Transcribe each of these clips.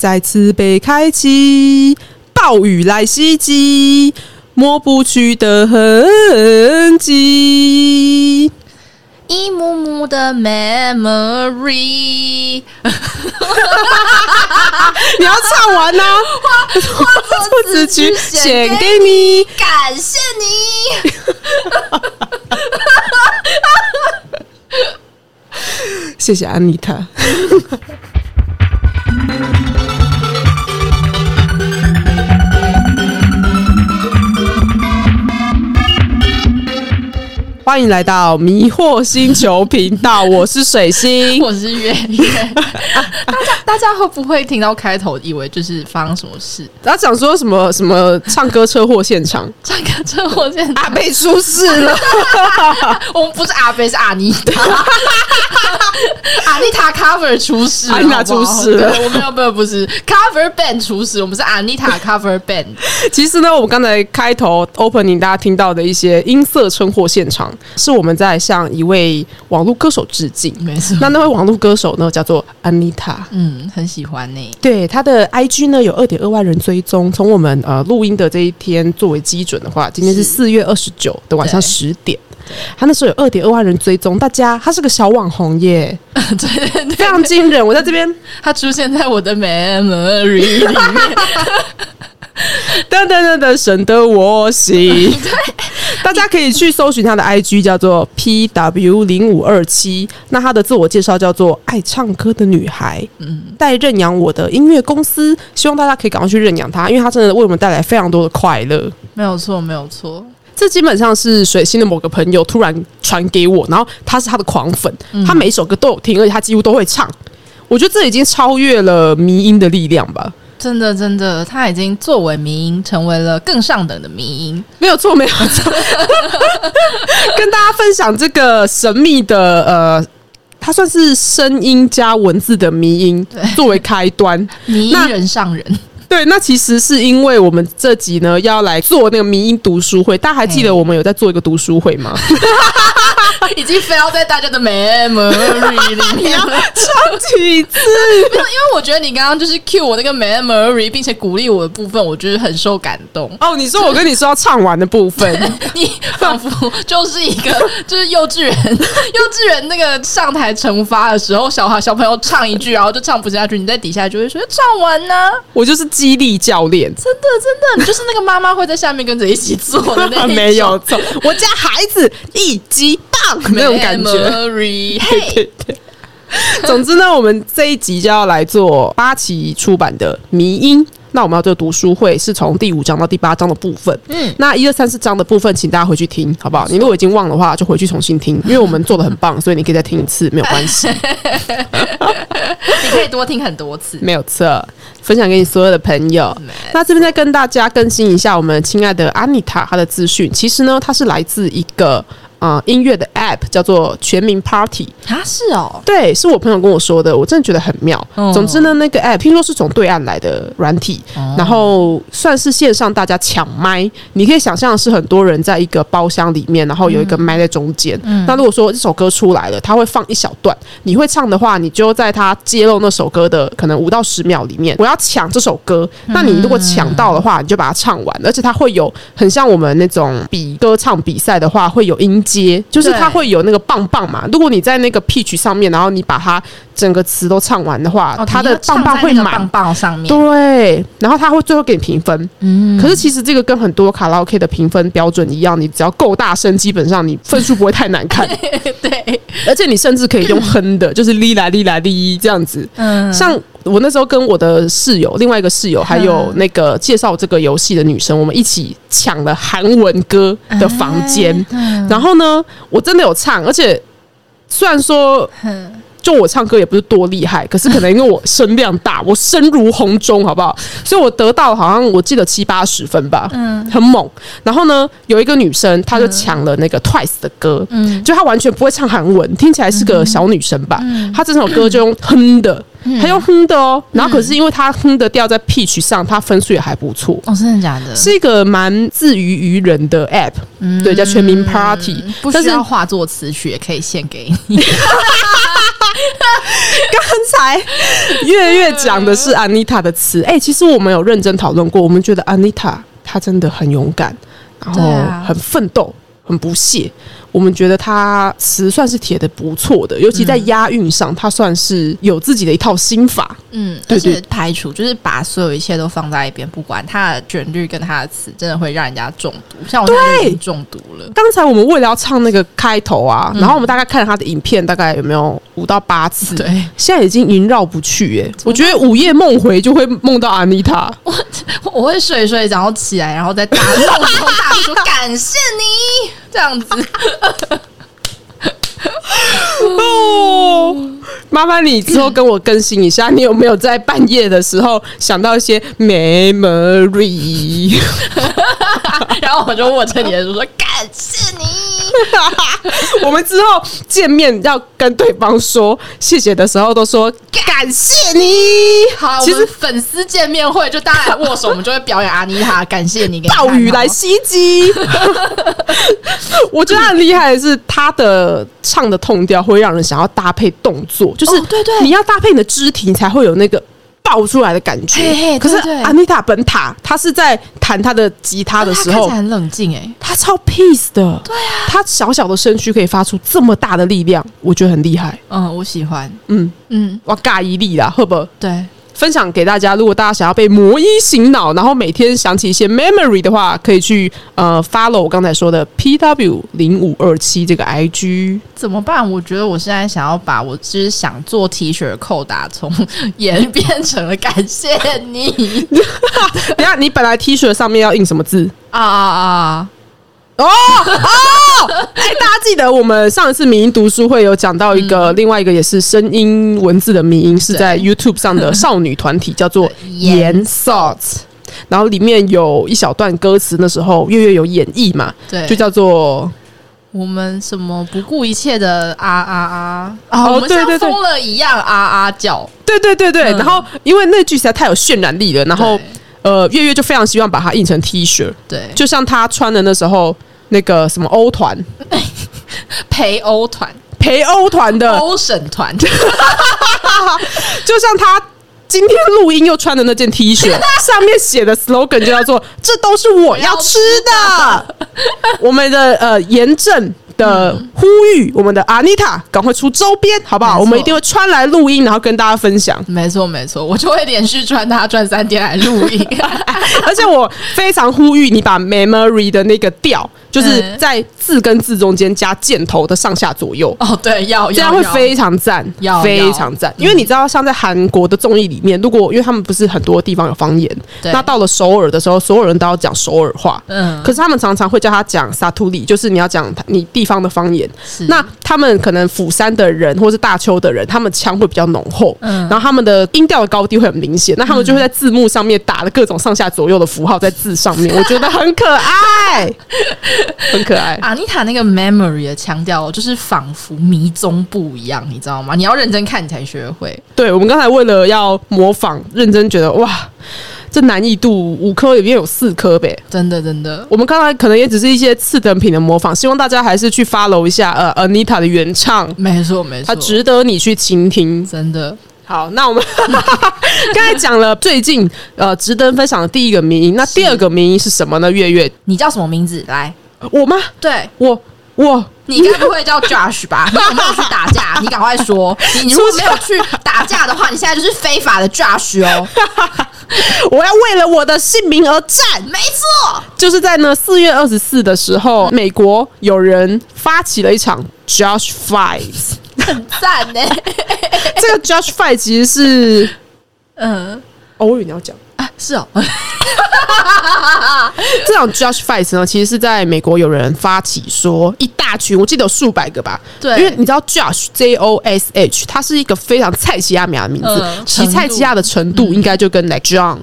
再次被开启，暴雨来袭击，抹不去的痕迹。一幕幕的 memory，你要唱完呢、化作词曲献给你。感谢你。谢谢安妮塔。欢迎来到迷惑星球频道，我是水星。我是月月，大家 大家会不会听到开头以为就是发生什么事？他讲说什么什么唱歌车祸现场，唱歌车祸现场阿贝出事了。我们不是阿贝，是阿妮塔。阿妮塔 cover 出事了，阿妮塔出事了我们有没有不是 cover band 出事？我们是阿妮塔 cover band。其实呢，我们刚才开头 opening 大家听到的一些音色车祸现场，是我们在向一位网络歌手致敬。没错那那位网络歌手呢，叫做 Anita，。嗯，很喜欢呢、对他的 IG 呢有二点二万人追踪。从我们呃录音的这一天作为基准的话，今天是是四月二十九的晚上对十点。他那时候有二点二万人追踪，大家他是个小网红耶，对非常惊人。我在这边他出现在我的 memory 里面。噔噔噔噔，神得我心。大家可以去搜寻他的 IG，叫做 PW 零五二七。那他的自我介绍叫做爱唱歌的女孩，嗯，带认养我的音乐公司，希望大家可以赶快去认养他，因为他真的为我们带来非常多的快乐。没有错，没有错。这基本上是水星的某个朋友突然传给我，然后他是他的狂粉，他每一首歌都有听，而且他几乎都会唱。我觉得这已经超越了迷音的力量吧。真的，真的，他已经作为迷音，成为了更上等的迷音。没有错，没有错。跟大家分享这个神秘的呃，它算是声音加文字的迷音对，作为开端。迷音人上人，对，那其实是因为我们这集呢要来做那个迷音读书会，大家还记得我们有在做一个读书会吗？已经非要在大家的 memory 里面了。唱几次？没有，因为我觉得你刚刚就是 cue 我那个 memory，并且鼓励我的部分，我就是很受感动。哦，你说我跟你说要唱完的部分，你仿佛就是一个就是幼稚园幼稚园那个上台惩罚的时候，小孩小朋友唱一句，然后就唱不下去，你在底下就会说唱完呢、我就是激励教练。真的真的，你就是那个妈妈会在下面跟着一起做的那一种 没有错，我家孩子一级棒那种感觉。Memory，嘿，对对。总之呢，我们这一集就要来做八旗出版的迷音。那我们要做读书会，是从第五章到第八章的部分。嗯，那一二三四章的部分，请大家回去听，好不好？你如果已经忘的话，就回去重新听，因为我们做的很棒，所以你可以再听一次，没有关系，你可以多听很多次。没有错。分享给你所有的朋友。那这边再跟大家更新一下我们亲爱的安妮塔她的资讯。其实呢，它是来自一个呃音乐的 App，叫做全民 Party。啊，是哦，对，是我朋友跟我说的，我真的觉得很妙。哦总之呢，那个 app 听说是从对岸来的软体，然后算是线上大家抢麦。你可以想象是很多人在一个包厢里面，然后有一个麦在中间。那如果说这首歌出来了，它会放一小段，你会唱的话，你就在它揭露那首歌的可能五到十秒里面，我要抢这首歌。那你如果抢到的话，你就把它唱完，而且它会有很像我们那种比歌唱比赛的话，会有音阶，就是它对会有那个棒棒嘛。如果你在那个 pitch 上面，然后你把它整个词都唱完的话，哦它的棒棒会满棒。棒上面。对，然后它会最后给你评分。嗯，可是其实这个跟很多卡拉 OK 的评分标准一样，你只要够大声，基本上你分数不会太难看，对，而且你甚至可以用哼的，就是哩啦哩啦哩这样子。嗯，像我那时候跟我的室友，另外一个室友，还有那个介绍这个游戏的女生，我们一起抢了韩文歌的房间。嗯。然后呢，我真的有唱，而且虽然说嗯就我唱歌也不是多厉害，可是可能因为我声量大，我声如洪钟，好不好？所以我得到好像我记得七八十分吧，嗯，很猛。然后呢，有一个女生，她就抢了那个 Twice 的歌，嗯，就她完全不会唱韩文，听起来是个小女生吧，她这首歌就用哼的，她用哼的哦。然后可是因为她哼的调在 pitch 上，她分数也还不错。哦，真的假的？是一个蛮自娱于人的 app，、对，叫全民 Party，不但是需要化作词曲也可以献给你。刚才月月讲的是 Anita 的词，哎、其实我们有认真讨论过，我们觉得 Anita 她真的很勇敢，然后很奋斗，很不屑。我们觉得他词算是写的不错的，尤其在押韵上，他算是有自己的一套心法。嗯，对而且对排除就是把所有一切都放在一边，不管他的旋律跟他的词，真的会让人家中毒。像我现已经中毒了。刚才我们为了要唱那个开头啊，嗯然后我们大概看了他的影片，大概有没有五到八次？对，现在已经萦绕不去耶、我觉得午夜梦回就会梦到 Anita。我会睡一睡，然后起来，然后再大梦中大说 感谢你，这样子。哦，麻烦你之后跟我更新一下，你有没有在半夜的时候想到一些 memory？然后我就握着你的手说感谢你。我们之后见面要跟对方说谢谢的时候，都说感谢你。好，其实粉丝见面会就大家来握手，我们就会表演阿妮塔，感谢你，给暴雨来袭击，我觉得他很厉害的是他的唱的痛调会让人想要搭配动作，就是哦对对。你要搭配你的肢体，你才会有那个爆出来的感觉。嘿嘿可是安妮塔本塔，她是在弹她的吉他的时候他看起来，很冷静哎。她超 peace 的，对啊，她小小的身躯可以发出这么大的力量，我觉得很厉害。嗯，我喜欢。嗯，嗯，哇，尬一力啦，赫不？对，分享给大家，如果大家想要被魔衣醒脑，然后每天想起一些 memory 的话，可以去呃 follow 我刚才说的 PW 零五二七这个 IG。怎么办？我觉得我现在想要把我就是想做 T 恤的扣打从演变成了感谢你 等一下你本来 T 恤上面要印什么字？啊啊啊！哦哦，哎，大家记得我们上一次民音读书会有讲到一个，另外一个也是声音文字的民音，是在 YouTube 上的少女团体，叫做盐 Thoughts。然后里面有一小段歌词，那时候月月有演绎嘛，对，就叫做我们什么不顾一切的啊啊啊。哦我们像对对对。疯了一样啊啊叫。对对对对，嗯。然后因为那句实在太有渲染力了，然后呃，月月就非常希望把它印成 T 恤，对，就像他穿的那时候那个什么欧团 陪欧团、陪欧团的，欧审团，就像他。今天录音又穿的那件 T 恤，上面写的 slogan 就叫做“这都是我要吃的”。我们的呃严正的呼吁，我们的 Anita 赶快出周边，好不好？我们一定会穿来录音，然后跟大家分享。没错没错，我就会连续穿它穿三天来录音。而且我非常呼吁你把 memory 的那个调，就是嗯在字跟字中间加箭头的上下左右。哦，对，要这样会非常赞要，非常赞。因为你知道，像在韩国的综艺里面，如果因为他们不是很多地方有方言，那到了首尔的时候，所有人都要讲首尔话。嗯，可是他们常常会叫他讲萨图里，就是你要讲你地方的方言。那他们可能釜山的人或是大邱的人，他们腔会比较浓厚，嗯然后他们的音调的高低会很明显，那他们就会在字幕上面打了各种上下左右的符号在字上面，我觉得很可爱，很可爱。阿妮塔那个 memory 的腔调，就是仿佛迷踪步一样，你知道吗？你要认真看，你才学会。对我们刚才为了要模仿，认真觉得哇，这难易度五颗里面有四颗呗。真的真的，我们刚才可能也只是一些次等品的模仿，希望大家还是去 follow 一下呃 Anita 的原唱，没错没它错，值得你去倾听。真的好，那我们 刚才讲了最近呃值得分享的第一个名音，那第二个名音是什么呢？月月，你叫什么名字？来，我吗？对我我你该不会叫 Josh 吧？你有没有去打架？你赶快说，你你如果没有去打架的话，你现在就是非法的 Josh 哦。我要为了我的姓名而战。没错，就是在呢四月二十四的时候，美国有人发起了一场 Josh Fight。很赞呢。这个 Judge Fight 其实是，嗯。哦，我以为你要讲。啊，是哦，这场 Judge Fight 呢，其实是在美国有人发起说一大群，我记得有数百个吧。对。因为你知道 Josh J O S H，它是一个非常菜奇亚米亚的名字嗯，其菜奇亚的程度应该就跟 like John、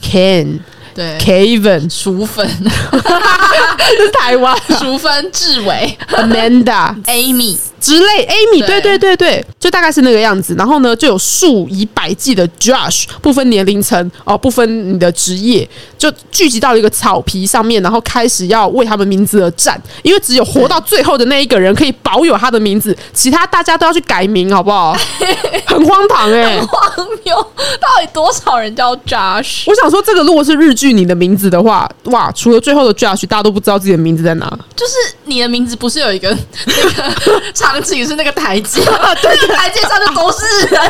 Ken、对，Kevin，淑芬，这是台湾。淑芬、志伟、Amanda、Amy，之类，Amy，对对对对对，就大概是那个样子。然后呢，就有数以百计的 Josh，不分年龄层哦，不分你的职业，就聚集到一个草皮上面，然后开始要为他们名字而战，因为只有活到最后的那一个人可以保有他的名字，其他大家都要去改名，好不好？很荒唐哎、荒谬，到底多少人叫 Josh？我想说，这个如果是日剧你的名字的话，哇，除了最后的 Josh，大家都不知道自己的名字在哪。就是你的名字不是有一个那个 场景是那个台阶吗？对，台阶上就都是人，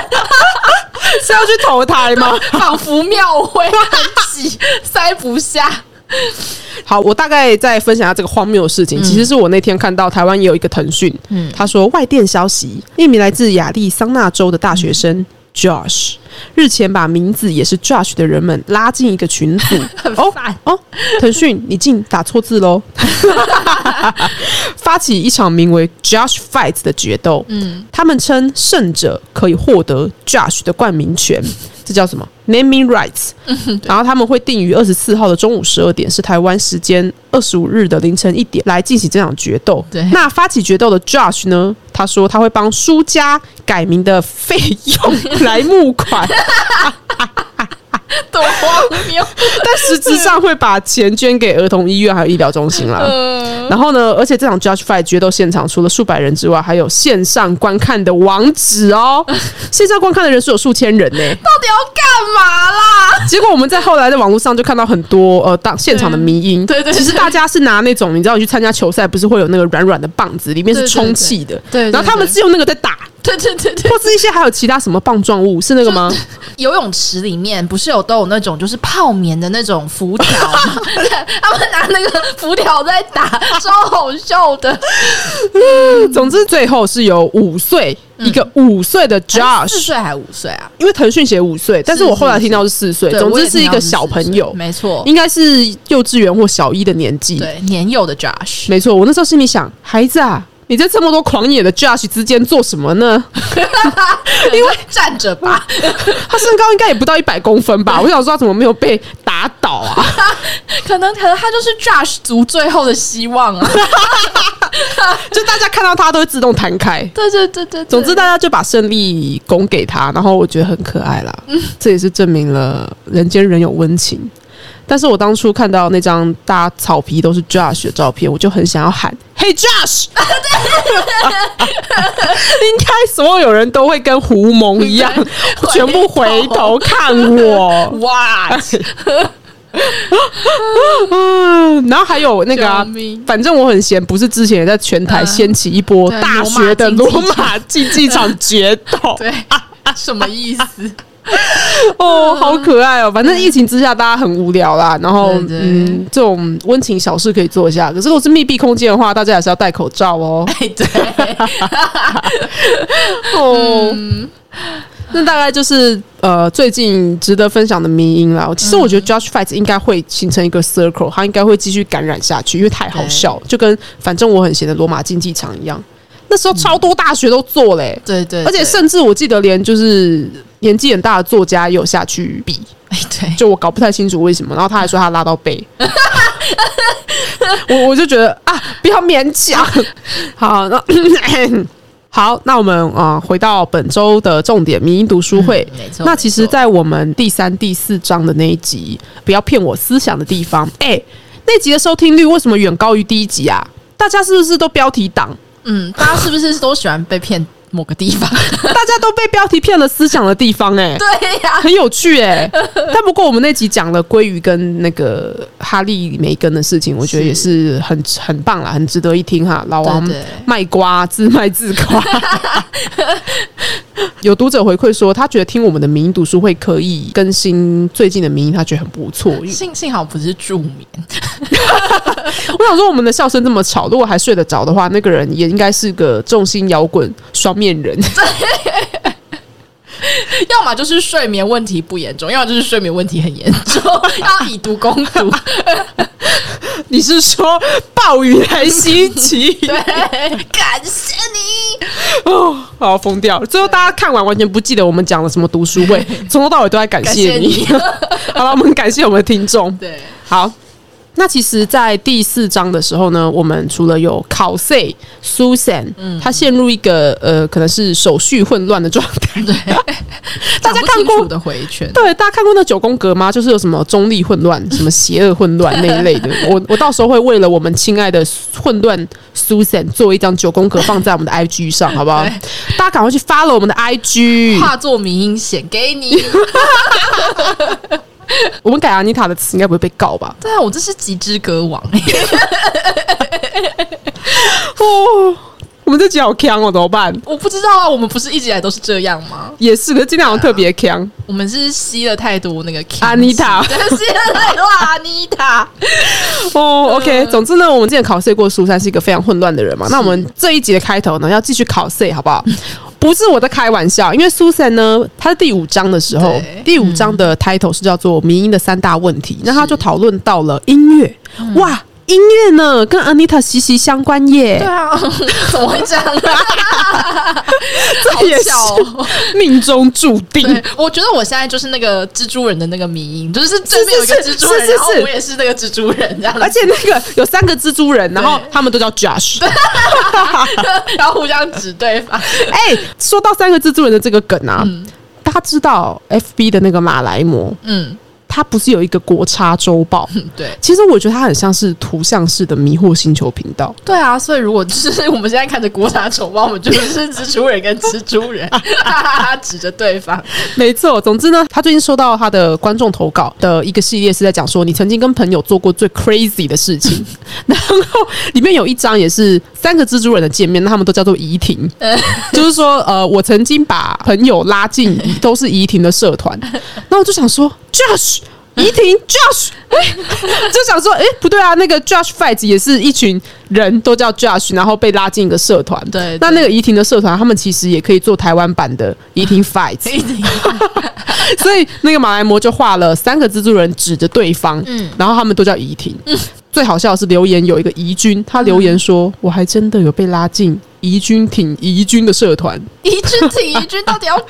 是要去投胎吗？仿佛庙会很挤，塞不下。好，我大概再分享一下这个荒谬的事情。其实是我那天看到台湾也有一个腾讯，嗯他说外电消息，一名来自亚利桑那州的大学生 Josh 日前把名字也是 Josh 的人们拉进一个群组。很哦烦。哦，腾讯，你竟打错字喽！发起一场名为 Josh Fight 的决斗。嗯，他们称胜者可以获得 Josh 的冠名权，这叫什么？Naming rights。然后他们会定于二十四号的中午十二点，是台湾时间二十五日的凌晨一点来进行这场决斗。对那发起决斗的 Josh 呢？他说他会帮输家改名的费用 来募款，多荒谬！但实质上会把钱捐给儿童医院还有医疗中心啦。呃，然后呢，而且这场 Judge Fight 决斗现场除了数百人之外，还有线上观看的网址哦。线上观看的人数有数千人呢、到底要干嘛啦？结果我们在后来的网络上就看到很多呃当现场的迷音，对对对其实大家是拿那种你知道你去参加球赛不是会有那个软软的棒子，里面是充气的，对然后他们是用那个在打，对对对对，或是一些还有其他什么棒状物，是那个吗？游泳池里面不是有都有那种就是泡棉的那种浮条 他们拿那个浮条在打，超好笑的。总之最后是有五岁、一个五岁的 Josh，四岁还五岁啊？因为腾讯写五岁，但是我后来听到是四岁，总之是一个小朋友，没错，应该是幼稚园或小一的年纪。对年幼的 Josh，没错，我那时候心里想，孩子啊，你在这么多狂野的 Josh 之间做什么呢？因为站着吧，他身高应该也不到一百公分吧？我想说他怎么没有被打倒啊？可能可能他就是 Josh 族最后的希望啊。就大家看到他都会自动弹开。对对对对，对总之，大家就把胜利拱给他，然后我觉得很可爱啦。这也是证明了人间仍有温情。但是我当初看到那张大家草皮都是 Josh 的照片，我就很想要喊 “Hey Josh”，应该所有人都会跟胡蒙一样，全部回头看我。哇，嗯，然后还有那个啊，反正我很闲，不是之前也在全台嗯掀起一波大学的罗马竞技场决斗。对，什么意思？哦，好可爱哦！反正疫情之下，大家很无聊啦。然后，嗯，这种温情小事可以做一下。可是，如果是密闭空间的话，大家还是要戴口罩哦。哎，对，哦，那大概就是呃最近值得分享的迷音啦。其实我觉得 Josh Fight 应该会形成一个 circle，它应该会继续感染下去，因为太好笑，就跟反正我很闲的罗马竞技场一样。那时候超多大学都做嘞、对对，而且甚至我记得连就是年纪很大的作家也有下去比，哎，对，就我搞不太清楚为什么，然后他还说他拉到背，我我就觉得啊，不要勉强。好，那 好，那我们啊、呃回到本周的重点民音读书会。嗯没错。那其实，在我们第三、第四章的那一集“不要骗我思想”的地方，哎、那集的收听率为什么远高于第一集啊？大家是不是都标题党？嗯，大家是不是都喜欢被骗某个地方？大家都被标题骗了思想的地方、哎，对呀，很有趣哎、但不过我们那集讲了鲑鱼跟那个哈利梅根的事情，我觉得也是很很棒啦，很值得一听哈。老王卖瓜，自卖自夸。有读者回馈说，他觉得听我们的民音读书会可以更新最近的民音，他觉得很不错。幸幸好不是助眠，我想说，我们的笑声这么吵，如果还睡得着的话，那个人也应该是个重心摇滚双面人。要么就是睡眠问题不严重，要么就是睡眠问题很严重，要以毒攻毒。你是说暴雨来袭击？对，感谢你。哦，好疯掉了！最后大家看完完全不记得我们讲了什么读书会，从头到尾都在感谢你。感谢你好了，我们感谢我们的听众。对，好，那其实，在第四章的时候呢，我们除了有考 C Susan，嗯，他陷入一个呃，可能是手续混乱的状态。对，大家看过的回圈，对，大家看过那九宫格吗？就是有什么中立混乱、什么邪恶混乱那一类的。我我到时候会为了我们亲爱的混乱 Susan 做一张九宫格放在我们的 IG 上，好不好？大家赶快去 follow 我们的 IG，化作明音显给你。我们改阿妮塔的词应该不会被告吧？对啊，我这是极之歌王。哦，我们这集好强哦，怎么办？我不知道啊，我们不是一直以来都是这样吗？也是，可是今天好像特别强。我们是吸了太多那个阿妮塔，吸了太多阿妮塔。哦，OK，总之呢，我们之前考试过苏珊是一个非常混乱的人嘛。那我们这一集的开头呢，要继续考试，好不好？不是我在开玩笑，因为 Susan 呢，他第五章的时候，第五章的 title 是叫做“民音的三大问题”，那他就讨论到了音乐，哇。音乐呢，跟 Anita 息息相关耶。对啊，怎么会这样？这也是命中注定。我觉得我现在就是那个蜘蛛人的那个迷音，就是这边有一个蜘蛛人，然后我也是那个蜘蛛人这样。而且那个有三个蜘蛛人，然后他们都叫 Josh，然后互相指对方。哎，说到三个蜘蛛人的这个梗啊，大家知道 FB 的那个马来模，嗯。它不是有一个国差周报？对，其实我觉得它很像是图像式的迷惑星球频道。对啊，所以如果就是我们现在看着国差周报，我们就是蜘蛛人跟蜘蛛人 指着对方。没错，总之呢，他最近收到他的观众投稿的一个系列是在讲说你曾经跟朋友做过最 crazy 的事情，然后里面有一张也是三个蜘蛛人的见面，那他们都叫做怡婷，就是说呃，我曾经把朋友拉进都是怡婷的社团，那我就想说。Josh，怡婷，Josh，就想说，哎，不对啊，那个 Josh Fights 也是一群人都叫 Josh，然后被拉进一个社团。对，那那个怡婷的社团，他们其实也可以做台湾版的怡婷 Fights。所以那个马来模就画了三个蜘蛛人指着对方，嗯，然后他们都叫怡婷。最好笑的是留言有一个怡君，他留言说，我还真的有被拉进怡君挺怡君的社团。怡君挺怡君到底要？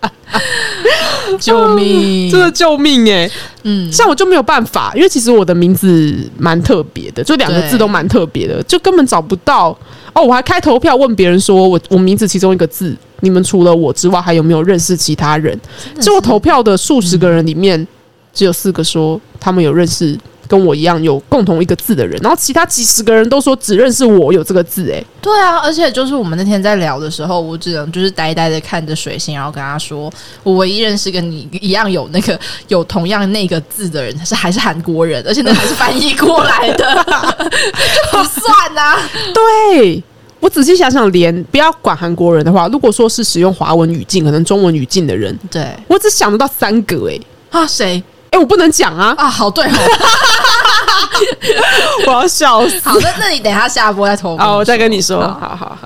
救命！真的救命哎！嗯，像我就没有办法，因为其实我的名字蛮特别的，就两个字都蛮特别的，就根本找不到哦。我还开投票问别人说，我我名字其中一个字，你们除了我之外，还有没有认识其他人？就我投票的数十个人里面，只有四个说他们有认识。跟我一样有共同一个字的人，然后其他几十个人都说只认识我有这个字，哎，对啊，而且就是我们那天在聊的时候，我只能就是呆呆的看着水星，然后跟他说，我唯一认识跟你一样有那个有同样那个字的人，是还是韩国人，而且那还是翻译过来的，不算呐。对我仔细想想，连不要管韩国人的话，如果说是使用华文语境，可能中文语境的人，对我只想得到三个，哎啊谁？哎，我不能讲啊！啊，好对哦，我要笑死。好，那那你等下下播再投。哦，我再跟你说。好好好。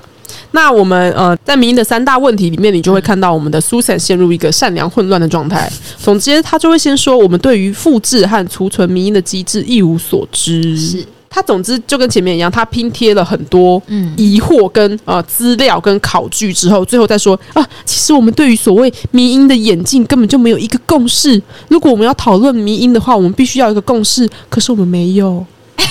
那我们呃，在民音的三大问题里面，你就会看到我们的 Susan 陷入一个善良混乱的状态。总之，他就会先说，我们对于复制和储存民音的机制一无所知。是。他总之就跟前面一样，他拼贴了很多疑惑跟呃资料跟考据之后，最后再说啊，其实我们对于所谓迷因的眼镜根本就没有一个共识。如果我们要讨论迷因的话，我们必须要一个共识，可是我们没有。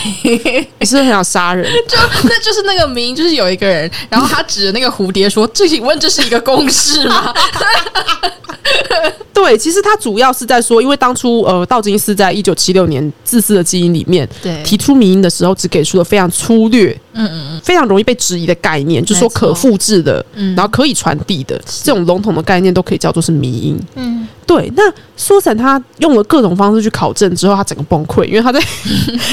你是不是很想杀人？就那就是那个名，就是有一个人，然后他指着那个蝴蝶说：“这请问这是一个公式吗？” 对，其实他主要是在说，因为当初呃，道金斯在一九七六年《自私的基因》里面对提出迷音的时候，只给出了非常粗略，嗯嗯嗯，非常容易被质疑的概念，就是说可复制的，嗯然后可以传递的这种笼统的概念，都可以叫做是迷音。嗯，对。那苏珊他用了各种方式去考证之后，他整个崩溃，因为他在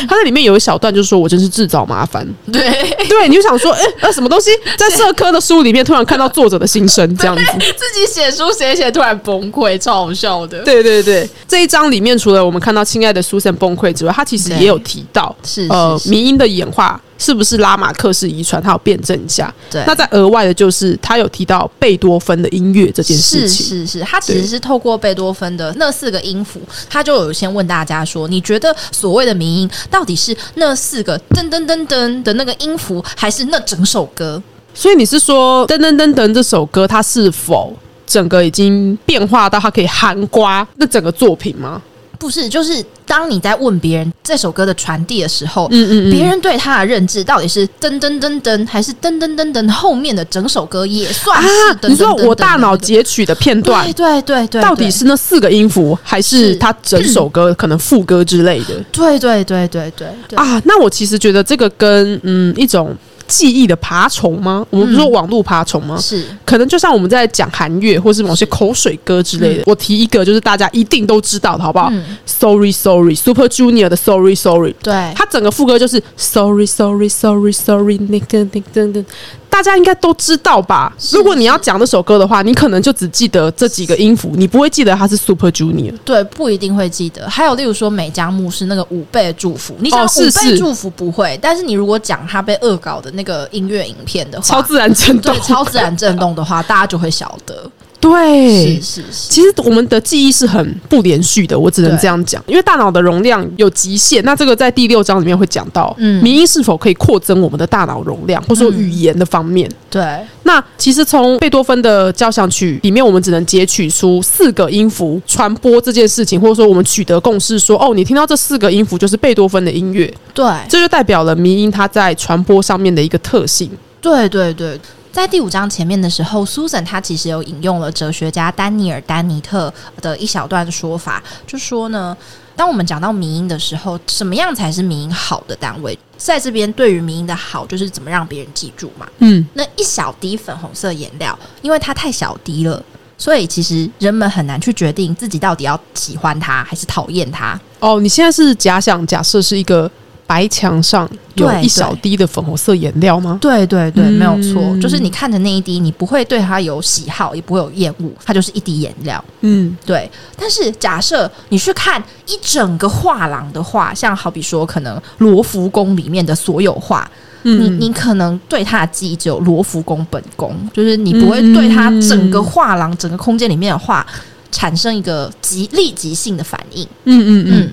他在里面有一小段，就是说我真是自找麻烦。对对，你就想说，哎，那什么东西在社科的书里面突然看到作者的心声，这样子，自己写书写写突然崩溃，超好笑的。对对对，这一章里面除了我们看到亲爱的苏珊崩溃之外，他其实也有提到，是呃，民音的演化。是不是拉马克式遗传？他要辩证一下。对，那再额外的就是他有提到贝多芬的音乐这件事情。是是是，他其实是透过贝多芬的那四个音符，他就有先问大家说：你觉得所谓的民音到底是那四个噔噔噔噔的那个音符，还是那整首歌？所以你是说噔噔噔噔这首歌，它是否整个已经变化到它可以含刮那整个作品吗？不是，就是噔当你在问别人这首歌的传递的时候，嗯嗯嗯，别人对他的认知到底是噔噔噔噔，还是噔噔噔噔后面的整首歌也算啊是噔噔噔噔的那个？你说我大脑截取的片段对。对对对，到底是那四个音符，还是他整首歌可能副歌之类的对对对对对对啊？那我其实觉得这个跟嗯一种记忆的爬虫吗？我们不是说网络爬虫吗？是。可能就像我们在讲韩乐或是某些口水歌之类的。我提一个，就是大家一定都知道的，好不好、嗯。S o r r y Sorry Super Junior 的 Sorry Sorry，对。它整个副歌就是 Sorry Sorry Sorry Sorry 那个那个那个，大家应该都知道吧？如果你要讲这首歌的话，你可能就只记得这几个音符，你不会记得它是 Super Junior。对，不一定会记得。还有例如说美加牧师那个五倍的祝福，你讲哦是五倍祝福不会，但是你如果讲他被恶搞的那个音乐影片的话，超自然震动对，超自然震动的话，大家就会晓得。对是。是是，其实我们的记忆是很不连续的，我只能这样讲，因为大脑的容量有极限。那这个在第六章里面会讲到，嗯民音是否可以扩增我们的大脑容量，或者说语言的方面。对那其实从贝多芬的交响曲里面，我们只能截取出四个音符传播这件事情，或者说我们取得共识说，哦，你听到这四个音符就是贝多芬的音乐，对这就代表了民音它在传播上面的一个特性。对对对。在第五章前面的时候，Susan 她其实有引用了哲学家丹尼尔·丹尼特的一小段说法，就说呢，当我们讲到民音的时候，什么样才是民音好的单位？在这边对于民音的好，就是怎么让别人记住嘛。嗯，那一小滴粉红色颜料，因为它太小滴了，所以其实人们很难去决定自己到底要喜欢它还是讨厌它。哦，你现在是假想假设是一个白墙上有一小滴的粉红色颜料吗？对对对，嗯。没有错，就是你看着那一滴，你不会对它有喜好，也不会有厌恶，它就是一滴颜料。嗯，对，但是假设你去看一整个画廊的画，像好比说可能罗浮宫里面的所有画，你嗯。你可能对它的记忆只有罗浮宫本宫，就是你不会对它整个画廊、整个空间里面的画产生一个即立即性的反应。嗯嗯嗯。嗯，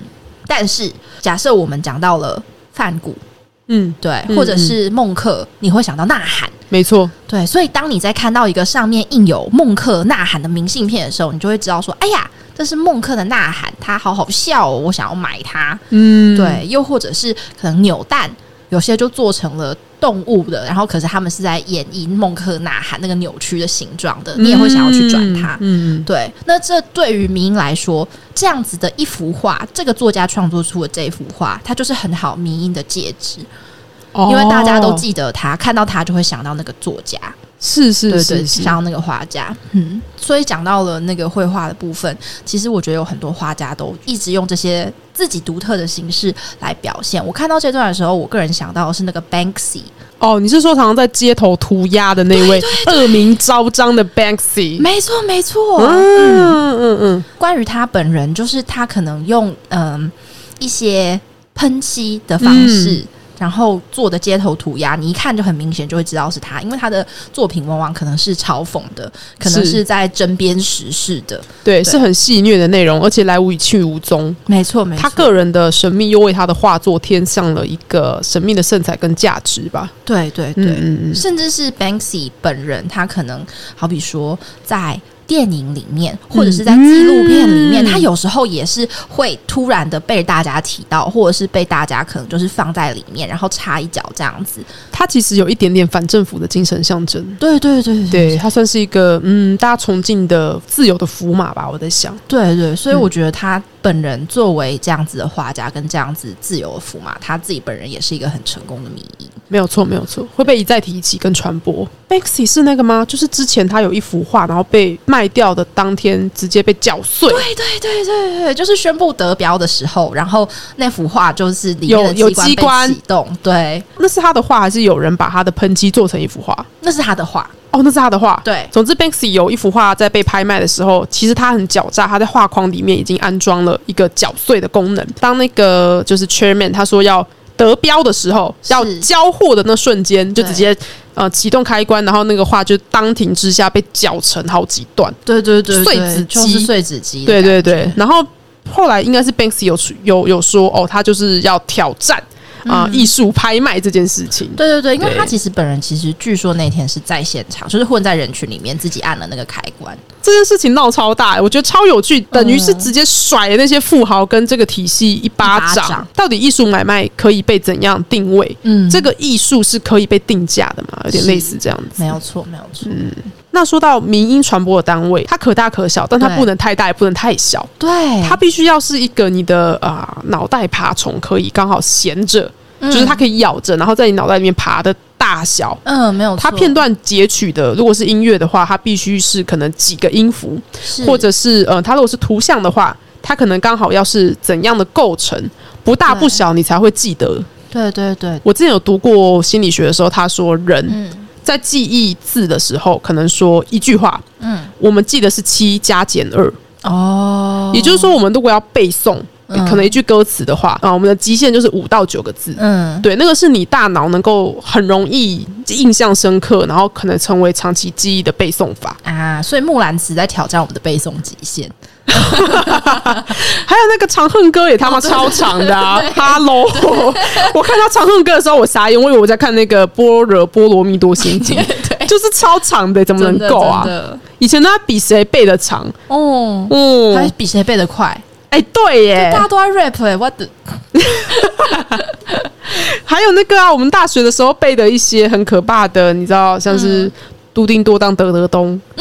但是假设我们讲到了梵谷，嗯，对，嗯或者是孟克，你会想到呐喊。没错，对，所以当你在看到一个上面印有孟克呐喊的明信片的时候，你就会知道说，哎呀，这是孟克的呐喊，他好好笑哦，我想要买它。嗯，对，又或者是可能扭蛋，有些就做成了动物的，然后可是他们是在演绎孟克呐喊那个扭曲的形状的，你也会想要去转它。嗯，嗯对，那这对于民音来说，这样子的一幅画，这个作家创作出的这一幅画，它就是很好民音的介质，哦因为大家都记得他，看到他就会想到那个作家。是是对对，是。是，想到那个画家，嗯，所以讲到了那个绘画的部分，其实我觉得有很多画家都一直用这些自己独特的形式来表现。我看到这段的时候，我个人想到的是那个 Banksy，哦，你是说常常在街头涂鸦的那位恶名昭彰的 Banksy？没错没错，嗯嗯嗯，关于他本人，就是他可能用嗯、一些喷漆的方式。然后做的街头涂鸦，你一看就很明显，就会知道是他，因为他的作品往往可能是嘲讽的，可能是是在针砭时事的。对，对是很戏谑的内容，而且来无影去无踪。没错，没错。他个人的神秘又为他的画作添上了一个神秘的色彩跟价值吧。对对对，嗯嗯嗯，甚至是 Banksy 本人，他可能好比说在电影里面，或者是在纪录片里面，嗯他有时候也是会突然的被大家提到，或者是被大家可能就是放在里面，然后插一脚这样子。他其实有一点点反政府的精神象征。对对对对他算是一个嗯，大家崇敬的自由的符码吧。我在想，对对，所以嗯我觉得他本人作为这样子的画家跟这样子自由的符码，他自己本人也是一个很成功的迷因。没有错，没有错，会被一再提起跟传播。Banksy 是那个吗？就是之前他有一幅画，然后被卖掉的当天直接被搅碎。对对对对对，就是宣布得标的时候，然后那幅画就是里面的有有机机关启动，对，那是他的画，还是有人把他的喷漆做成一幅画？那是他的画，哦，那是他的画。对总之，Banksy 有一幅画在被拍卖的时候，其实他很狡诈，他在画框里面已经安装了一个搅碎的功能。当那个就是 Chairman 他说要得标的时候，要交货的那瞬间，就直接呃启动开关，然后那个画就当庭之下被搅成好几段。对对对碎纸机就是碎纸机，对对对，，然后后来应该是 Banksy 有有有说哦，他就是要挑战。啊艺术拍卖这件事情。对对对，因为他其实本人其实据说那天是在现场，就是混在人群里面自己按了那个开关。这件事情闹超大，我觉得超有趣，等于是直接甩了那些富豪跟这个体系一巴一巴掌。到底艺术买卖可以被怎样定位？嗯这个艺术是可以被定价的嘛？有点类似这样子。没有错，没有错。嗯那说到民音传播的单位，它可大可小，但它不能太大，也不能太小。对，它必须要是一个你的啊脑袋爬虫可以刚好闲着，嗯就是它可以咬着，然后在你脑袋里面爬的大小。嗯没有，它片段截取的，如果是音乐的话，它必须是可能几个音符，或者是呃，它如果是图像的话，它可能刚好要是怎样的构成，不大不小，你才会记得。对对对，我之前有读过心理学的时候，他说人嗯。在记忆字的时候，可能说一句话，嗯。我们记得是七加减二，哦，也就是说，我们如果要背诵、嗯可能一句歌词的话，啊，我们的极限就是五到九个字。嗯对，那个是你大脑能够很容易印象深刻，然后可能成为长期记忆的背诵法。啊，所以木兰辞在挑战我们的背诵极限。还有那个《长恨歌》也他妈超长的啊 对！Hello，我看到《长恨歌》的时候，我傻眼，我以为我在看那个《般若波罗蜜多心经》，就是超长的，怎么能够啊以前都在比谁背的长，哦，嗯，还比谁背得快？哎，对耶。大，家都在 rap 哎、我的还有那个啊，我们大学的时候背的一些很可怕的，你知道，像是嗯都丁多当德德东，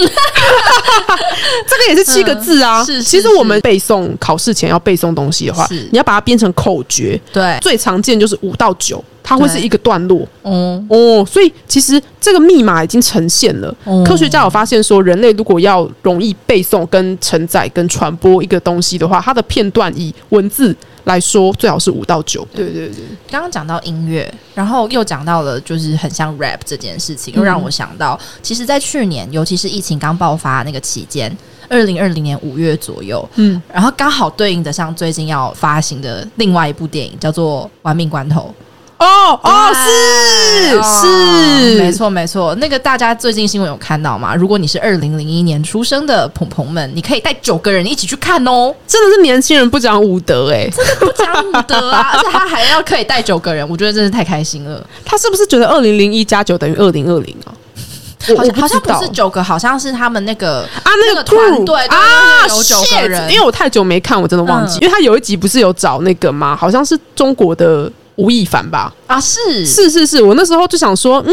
这个也是七个字啊。嗯是是其实我们背诵考试前要背诵东西的话，你要把它编成口诀，对，最常见就是五到九，它会是一个段落。哦，哦，所以其实这个密码已经呈现了。哦科学家有发现说，人类如果要容易背诵、跟承载、跟传播一个东西的话，它的片段以文字来说，最好是五到九。对对对，刚刚讲到音乐，然后又讲到了就是很像 rap 这件事情，嗯又让我想到，其实，在去年，尤其是疫情刚爆发那个期间，二零二零年五月左右，嗯，然后刚好对应的，像最近要发行的另外一部电影，叫做《玩命关头》。哦哦，是哦是，没。错没错。那个大家最近新闻有看到吗？如果你是二零零一年出生的朋朋们，你可以带九个人一起去看哦，真的是年轻人不讲武德哎、不讲武德啊！而且他还要可以带九个人，我觉得真是太开心了。他是不是觉得二零零一加九等于二零二零啊？好像好像不是九个，好像是他们那个啊，那个团队啊，有九个人因为我太久没看，我真的忘记。嗯因为他有一集不是有找那个吗？好像是中国的吴亦凡吧？啊，是是是是，我那时候就想说，嗯，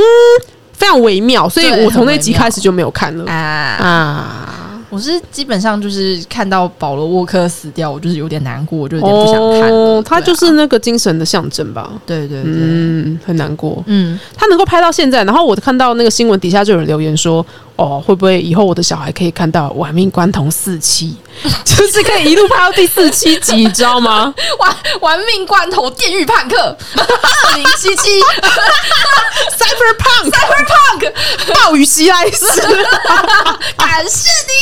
非常微妙，所以我从那集开始就没有看了啊。啊。我是基本上就是看到保罗沃克死掉，我就是有点难过，我就有点不想看了。哦，他就是那个精神的象征吧？对对对，嗯，很难过。嗯，他能够拍到现在，然后我看到那个新闻底下就有人留言说：“哦，会不会以后我的小孩可以看到《玩命关头》四期，就是可以一路拍到第四七集，你知道吗？玩玩命关头，电狱判客，二零七七。Cyberpunk Cyberpunk，暴雨袭来时，感谢你。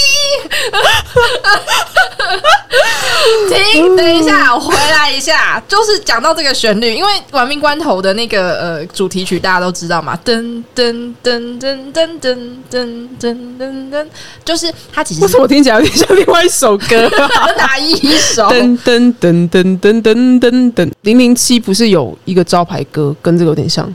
停，等一下，我回来一下，就是讲到这个旋律，因为《玩命关头》的那个呃主题曲大家都知道嘛，噔噔噔噔噔噔噔噔噔噔，就是它其实是为什么听起来有点像另外一首歌？哪一首？噔噔噔噔噔噔噔噔，零零七不是有一个招牌歌，跟这个有点像。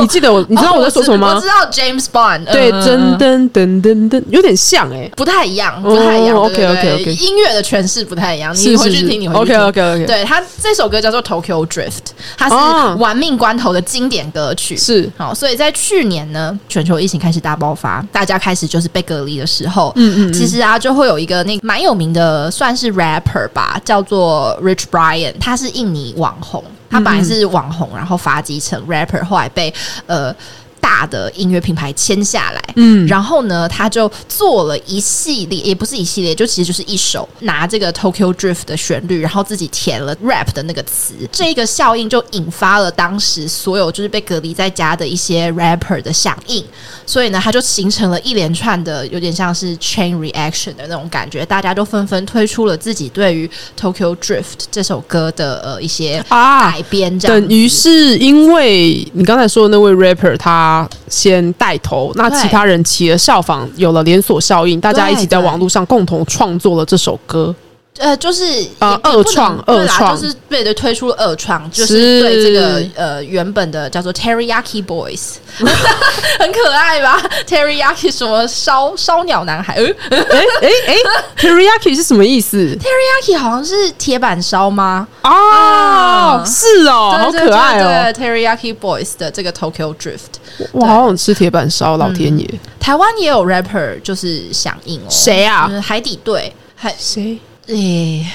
你记得我？你知道我在说什么吗哦我知？道 James Bond，对，嗯噔噔噔噔噔，有点像哎。不太一样，不太一样。哦对对 OK，OK，OK 音乐的诠释不太一样，你回去听，你回去 OK。OK OK，对他这首歌叫做《Tokyo Drift》，它是哦《玩命关头》的经典歌曲。是好，所以在去年呢，全球疫情开始大爆发，大家开始就是被隔离的时候，嗯嗯，其实啊，就会有一个那蛮有名的，算是 rapper 吧，叫做 Rich Brian，他是印尼网红，他本来是网红，然后发迹成 rapper，后来被呃。大的音乐品牌签下来，嗯。然后呢，他就做了一系列，也不是一系列，就其实就是一首拿这个 Tokyo Drift 的旋律，然后自己填了 rap 的那个词，这个效应就引发了当时所有就是被隔离在家的一些 rapper 的响应，所以呢，他就形成了一连串的有点像是 chain reaction 的那种感觉，大家都纷纷推出了自己对于 Tokyo Drift 这首歌的呃一些啊，改编，这样等于是因为你刚才说的那位 rapper 他先带头，那其他人起了效仿，有了连锁效应，大家一起在网络上共同创作了这首歌。呃，就是呃二创二创就是对对推出了二创，就是是对这个呃原本的叫做 Teriyaki Boys，很可爱吧？Teriyaki 什么烧烧鸟男孩？呃哎哎哎，teriyaki 是什么意思，Teriyaki 好像是铁板烧吗？哦，啊是哦，好可爱哦！，Teriyaki Boys 的这个 Tokyo Drift，我好想吃铁板烧，老天爷！台湾也有 rapper 就是响应哦，谁啊就是海底队，海谁？诶、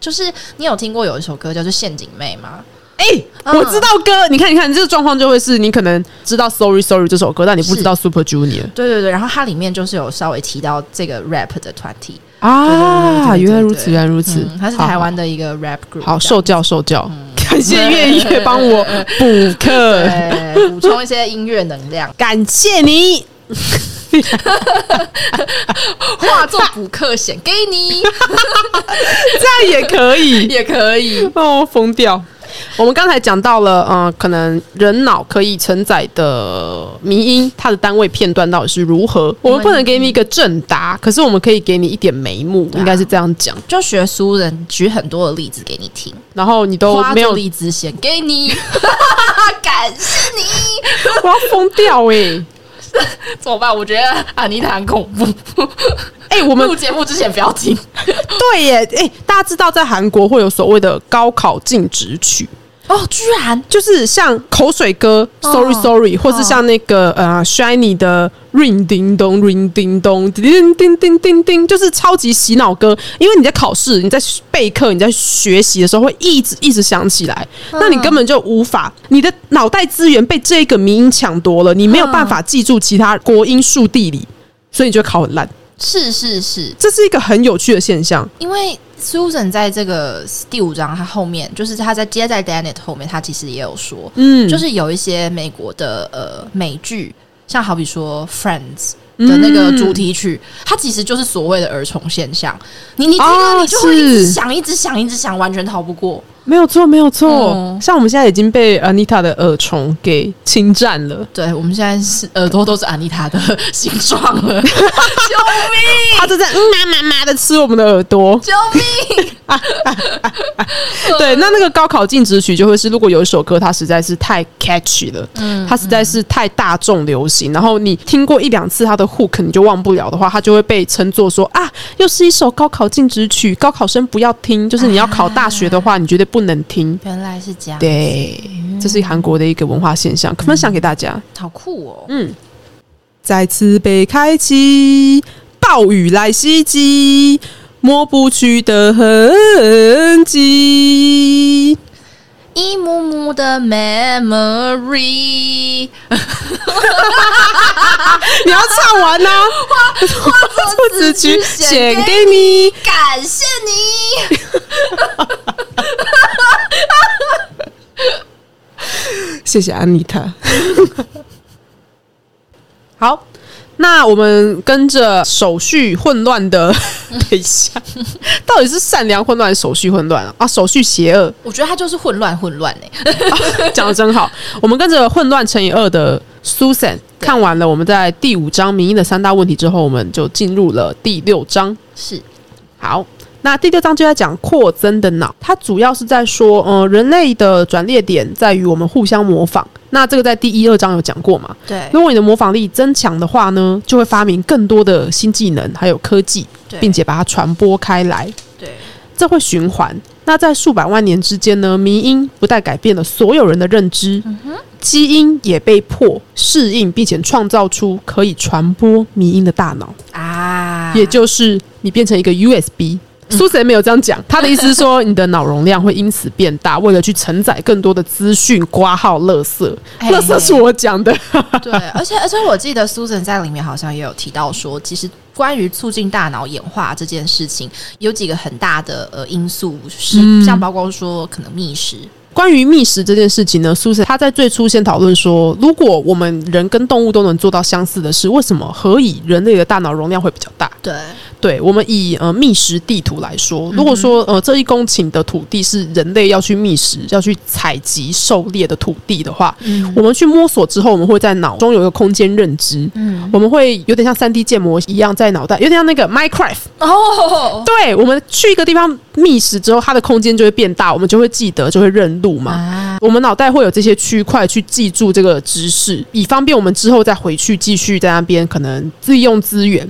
就是你有听过有一首歌叫做《陷阱妹》吗？哎、嗯。我知道歌，你看，你看，这个状况就会是你可能知道 Sorry Sorry 这首歌，但你不知道 Super Junior 对对对，然后它里面就是有稍微提到这个 rap 的团体，啊，原来如此，原来如此。嗯，，它是台湾的一个 rap group，好受教受教，感谢月月帮我补课，补充一些音乐能量，感谢你。化作补课险给你这样也可以也可以。哦，疯掉。我们刚才讲到了，呃，可能人脑可以承载的迷音，它的单位片段到底是如何？我们不能给你一个正答，可是我们可以给你一点眉目，应该是这样讲。就学书人举很多的例子给你听，然后你都没有，我花作荔枝险给你，感谢你。我要疯掉哎、怎么办？我觉得安妮塔很恐怖。哎、我们录节目之前不要听对耶，哎、大家知道在韩国会有所谓的高考禁止曲，哦，居然就是像口水歌、哦 Sorry Sorry，或是像那个呃 Shiny 的 Ring 叮咚 Ring 叮咚叮叮叮叮叮，就是超级洗脑歌。因为你在考试、你在备课、你在学习的时候，会一直一直想起来，那你根本就无法，你的脑袋资源被这个迷音抢夺了，你没有办法记住其他国音数地理，所以你就会考很烂。是是是，这是一个很有趣的现象。因为 Susan 在这个第五章，他后面就是他在接在 Danet 后面，他其实也有说，嗯，就是有一些美国的呃美剧，像好比说 Friends。的那个主题曲，它其实就是所谓的儿童现象。你你听了，哦你就会一直是想，一直想，一直想，完全逃不过。没有错，没有错。嗯像我们现在已经被 Anita 的耳虫给侵占了，对我们现在是耳朵都是安妮塔的形状了，救命！他就在嗯妈妈妈的吃我们的耳朵。救命！对，那那个高考禁止曲就会是，如果有一首歌它实在是太 catchy 了，嗯它实在是太大众流行，然后你听过一两次它的 hook 你就忘不了的话，它就会被称作说啊，又是一首高考禁止曲，高考生不要听，就是你要考大学的话，你绝对不能听。原来是这样，，对，这是韩国的一个文化现象，分享给大家。好酷哦！嗯，再次被开启，暴雨来袭击，抹不去的痕迹。一幕幕的 memory，你要唱完呢、啊，作词 曲献给你。感谢你。谢谢安妮塔。好，那我们跟着手续混乱的，等一下，到底是善良混乱，手续混乱啊？啊，手续邪恶，我觉得它就是混乱混乱哎，讲的真好。我们跟着混乱乘以二的 Susan 看完了我们在第五章民音的三大问题之后，我们就进入了第六章。是好，那第六章就在讲扩增的脑，它主要是在说，呃，人类的转捩点在于我们互相模仿。那这个在第一、二章有讲过嘛？对如果你的模仿力增强的话呢，就会发明更多的新技能，还有科技，并且把它传播开来。对这会循环。那在数百万年之间呢，迷音不但改变了所有人的认知，基因也被迫适应，并且创造出可以传播迷音的大脑，啊，也就是你变成一个 USB。苏神没有这样讲，他的意思是说，你的脑容量会因此变大，为了去承载更多的资讯、挂号、垃圾。哎垃圾是我讲的，对，而且而且我记得 Susan 在里面好像也有提到说，其实关于促进大脑演化这件事情，有几个很大的呃因素是，嗯像包括说可能觅食。关于觅食这件事情呢，苏轼他在最初先讨论说，如果我们人跟动物都能做到相似的事，为什么何以人类的大脑容量会比较大？对，对我们以呃觅食地图来说，如果说呃这一公顷的土地是人类要去觅食、要去采集、狩猎的土地的话，嗯。我们去摸索之后，我们会在脑中有一个空间认知，嗯，我们会有点像三 D 建模一样在脑袋，有点像那个 Minecraft。哦，对，我们去一个地方觅食之后，它的空间就会变大，我们就会记得，就会认度嘛。啊，我们脑袋会有这些区块去记住这个知识，以方便我们之后再回去继续在那边可能利用资源。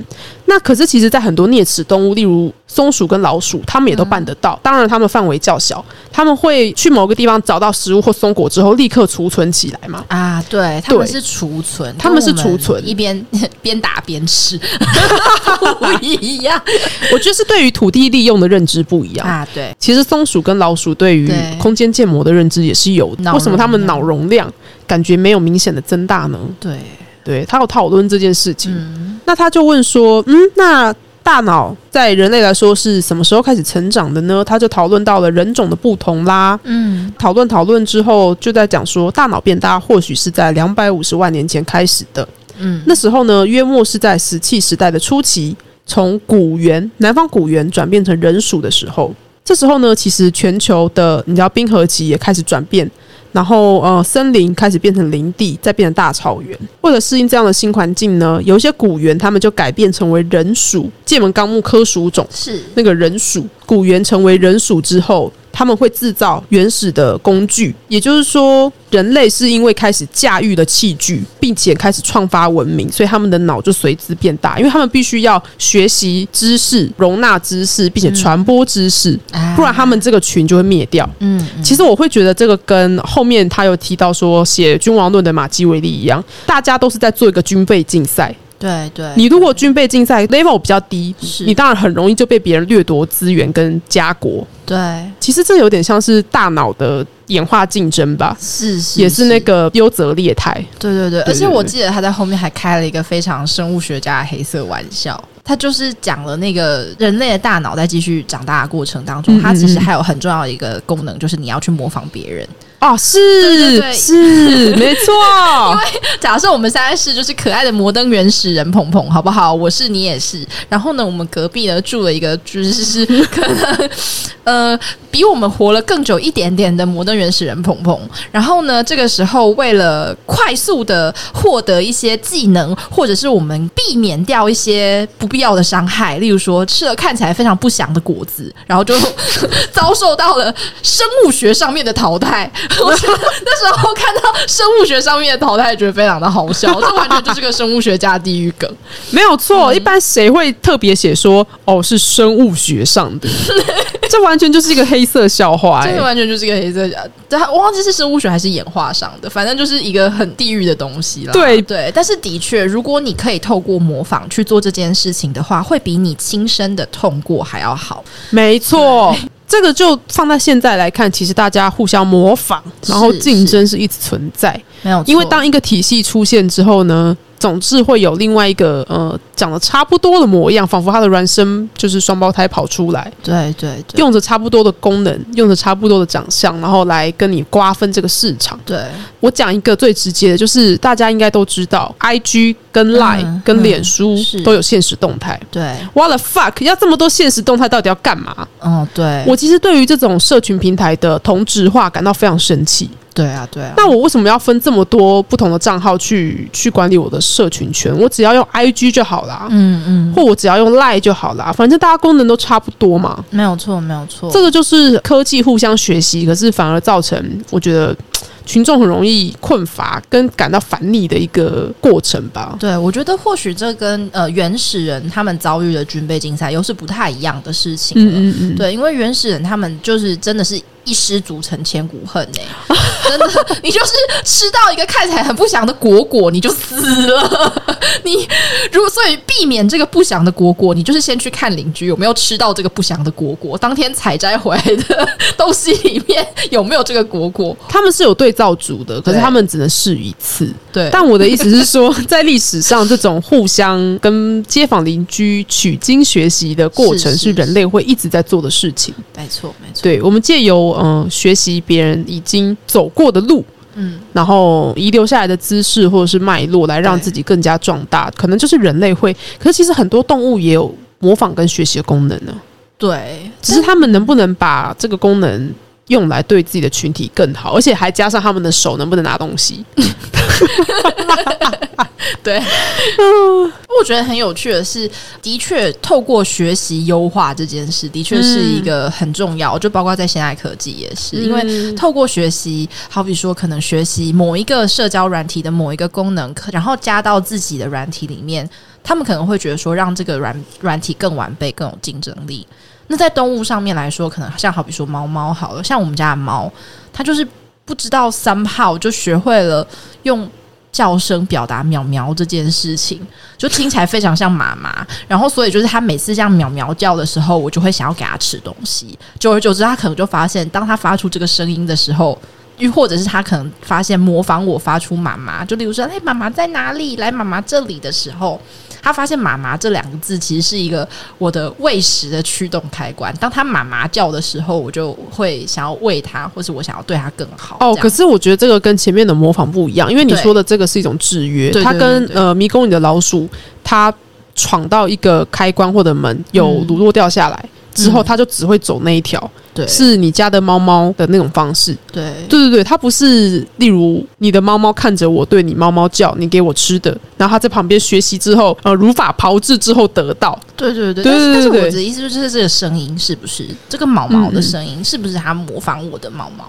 那可是其实，在很多啮齿动物，例如松鼠跟老鼠，它们也都办得到。当然，它们范围较小，它们会去某个地方找到食物或松果之后，立刻储存起来嘛。啊，对，他们是储存，他们是储存一边边打边吃，不一样我觉得是对于土地利用的认知不一样。啊，对，其实松鼠跟老鼠对于空间建模的认知也是有为什么他们脑容量感觉没有明显的增大呢？对，对他有讨论这件事情。嗯，那他就问说，嗯，那大脑在人类来说是什么时候开始成长的呢？他就讨论到了人种的不同啦。嗯，讨论讨论之后，就在讲说，大脑变大或许是在两百五十万年前开始的。嗯，那时候呢，约莫是在石器时代的初期，从古猿南方古猿转变成人属的时候。这时候呢，其实全球的你知道冰河期也开始转变，然后呃，森林开始变成林地，再变成大草原。为了适应这样的新环境呢，有一些古猿他们就改变成为人属，剑门纲目科属种。是，那个人属古猿成为人属之后，他们会制造原始的工具，也就是说，人类是因为开始驾驭了器具，并且开始创发文明，所以他们的脑就随之变大，因为他们必须要学习知识、容纳知识，并且传播知识，啊。不然他们这个群就会灭掉。嗯，嗯。其实我会觉得这个跟后面他有提到说写《君王论》的马基维利一样，大家都是在做一个军备竞赛。对对，你如果军备竞赛 level 比较低，是你当然很容易就被别人掠夺资源跟家国。对其实这有点像是大脑的演化竞争吧，是是也是那个优则劣汰。对对对，而且我记得他在后面还开了一个非常生物学家的黑色玩笑。他就是讲了那个人类的大脑在继续长大的过程当中，它其实嗯还有很重要的一个功能，就是你要去模仿别人。哦，是是，没错，因为假设我们现在是就是可爱的摩登原始人鹏鹏，好不好？我是你也是。然后呢，我们隔壁呢住了一个就是是可能呃比我们活了更久一点点的摩登原始人鹏鹏。然后呢，这个时候为了快速的获得一些技能，或者是我们避免掉一些不必要的伤害，例如说吃了看起来非常不祥的果子，然后就 遭受到了生物学上面的淘汰。我觉得那时候看到生物学上面的淘汰，觉得非常的好笑，这完全就是个生物学家地狱梗。没有错。一般谁会特别写说哦是生物学上的？这完全就是一个黑色笑话、这个欸。完全就是一个黑色笑，但我忘记是生物学还是演化上的，反正就是一个很地狱的东西啦。对对，但是的确，如果你可以透过模仿去做这件事情的话，会比你亲身的痛过还要好。没错。这个就放在现在来看，其实大家互相模仿，然后竞争是一直存在。没有，因为当一个体系出现之后呢，总是会有另外一个呃长得差不多的模样，仿佛他的孪生就是双胞胎跑出来，对对对用着差不多的功能，用着差不多的长相，然后来跟你瓜分这个市场。对我讲一个最直接的，就是大家应该都知道，IG 跟 Line、嗯跟脸书是都有现实动态。对，What the fuck！要这么多现实动态，到底要干嘛？哦对，我其实对于这种社群平台的同质化感到非常生气。对啊对啊，那我为什么要分这么多不同的账号去去管理我的社群圈？我只要用 IG 就好啦，嗯嗯，或我只要用 Line 就好啦，反正大家功能都差不多嘛。没有错没有错，这个就是科技互相学习，可是反而造成我觉得群众很容易困乏跟感到烦腻的一个过程吧。对，我觉得或许这跟呃原始人他们遭遇的军备竞赛又是不太一样的事情了。嗯嗯嗯，对，因为原始人他们就是真的是一失足成千古恨呢、真的，你就是吃到一个看起来很不祥的果果，你就死了。你如果所以避免这个不祥的果果，你就是先去看邻居有没有吃到这个不祥的果果，当天采摘回来的东西里面有没有这个果果。他们是有对照组的，可是他们只能试一次。对但我的意思是说，在历史上，这种互相跟街坊邻居取经学习的过程，是人类会一直在做的事情。没错没错，对，我们借由说，嗯、学习别人已经走过的路。嗯，然后遗留下来的姿势或者是脉络，来让自己更加壮大，可能就是人类会。可是其实很多动物也有模仿跟学习的功能呢，对，只是他们能不能把这个功能用来对自己的群体更好，而且还加上他们的手能不能拿东西。对，我觉得很有趣的是，的确透过学习优化这件事，的确是一个很重要。就包括在现代科技也是，因为透过学习，好比说可能学习某一个社交软体的某一个功能，然后加到自己的软体里面，他们可能会觉得说，让这个软软体更完备、更有竞争力。那在动物上面来说，可能像好比说猫猫好了，像我们家的猫，它就是不知道 somehow 就学会了用叫声表达喵喵这件事情，就听起来非常像妈妈。然后所以就是它每次这样喵喵叫的时候，我就会想要给它吃东西。久而久之，它可能就发现，当它发出这个声音的时候。又或者是它可能发现模仿我发出妈妈，就例如说，哎，妈妈在哪里？来妈妈这里的时候，他发现“妈妈”这两个字其实是一个我的喂食的驱动开关。当他妈妈叫的时候，我就会想要喂他，或是我想要对他更好。哦，可是我觉得这个跟前面的模仿不一样，因为你说的这个是一种制约，对对它跟呃迷宫里的老鼠，它闯到一个开关或者门，有嗯乳酪掉下来。之后，嗯它就只会走那一条，对是你家的猫猫的那种方式。对对对对，它不是例如你的猫猫看着我对你猫猫叫，你给我吃的，然后它在旁边学习之后，呃，如法炮制之后得到。对对对，对但是我的意思就是这个声音是不是这个毛毛的声音是不是它模仿我的毛毛？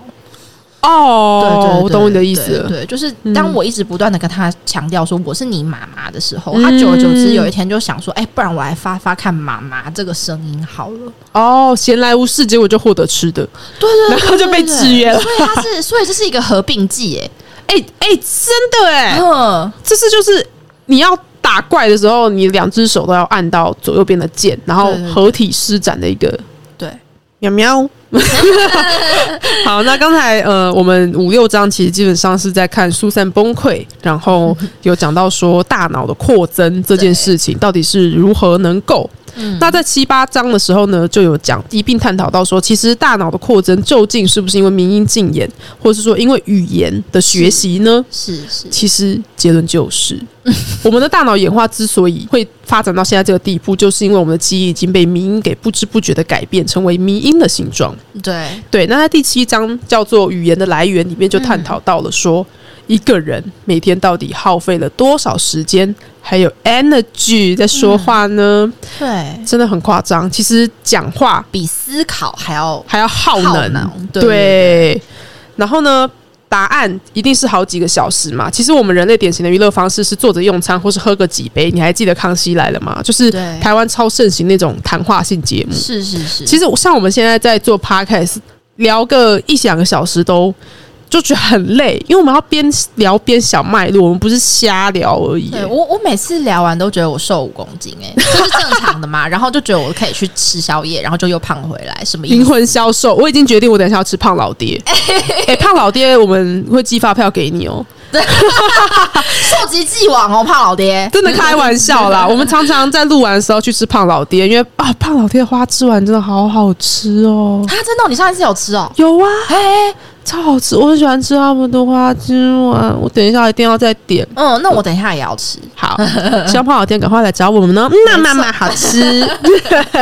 哦，对对，我懂你的意思。了。对对，就是嗯。当我一直不断的跟他强调说我是你妈妈的时候，嗯。他久而久之有一天就想说，哎，不然我来发发看妈妈这个声音好了。哦，闲来无事，结果就获得吃的，对对然后就被制约了。所以他是，所以这是一个合并剂，哎，哎哎，真的哎，嗯，这是就是你要打怪的时候，你两只手都要按到左右边的键，然后合体施展的一个对，喵喵。好，那刚才呃，我们五六章其实基本上是在看疏散崩溃，然后有讲到说大脑的扩增这件事情到底是如何能够。嗯那在七八章的时候呢，就有讲一并探讨到说，其实大脑的扩增究竟是不是因为民音禁言，或者是说因为语言的学习呢？是是，其实结论就是，我们的大脑演化之所以会发展到现在这个地步，就是因为我们的记忆已经被迷音给不知不觉的改变，成为迷音的形状。对，对，那在第七章叫做语言的来源里面，就探讨到了说，一个人每天到底耗费了多少时间，还有 energy 在说话呢？对，真的很夸张。其实讲话比思考还要还要耗能，耗能对对然后呢？答案一定是好几个小时嘛。其实我们人类典型的娱乐方式是坐着用餐，或是喝个几杯。你还记得《康熙来了》吗？就是台湾超盛行那种谈话性节目。是是是，其实像我们现在在做 podcast，聊个一两个小时都就觉得很累，因为我们要边聊边想脉络，我们不是瞎聊而已。对我，我每次聊完都觉得我瘦五公斤、哎，这是正常的嘛？然后就觉得我可以去吃宵夜，然后就又胖回来，什么意灵？魂消瘦，我已经决定我等一下要吃胖老爹。哎、胖老爹，我们会寄发票给你哦。喔。受极既往哦，胖老爹。真的开玩笑啦！我们常常在录完的时候去吃胖老爹，因为啊，胖老爹的花枝丸真的好好吃哦。啊，真的哦、你上一次有吃哦？有啊，哎，超好吃，我很喜欢吃他们的花枝丸。我等一下一定要再点。嗯，那我等一下也要吃。好，希望胖老天赶快来找我们呢。嗯那妈妈好吃。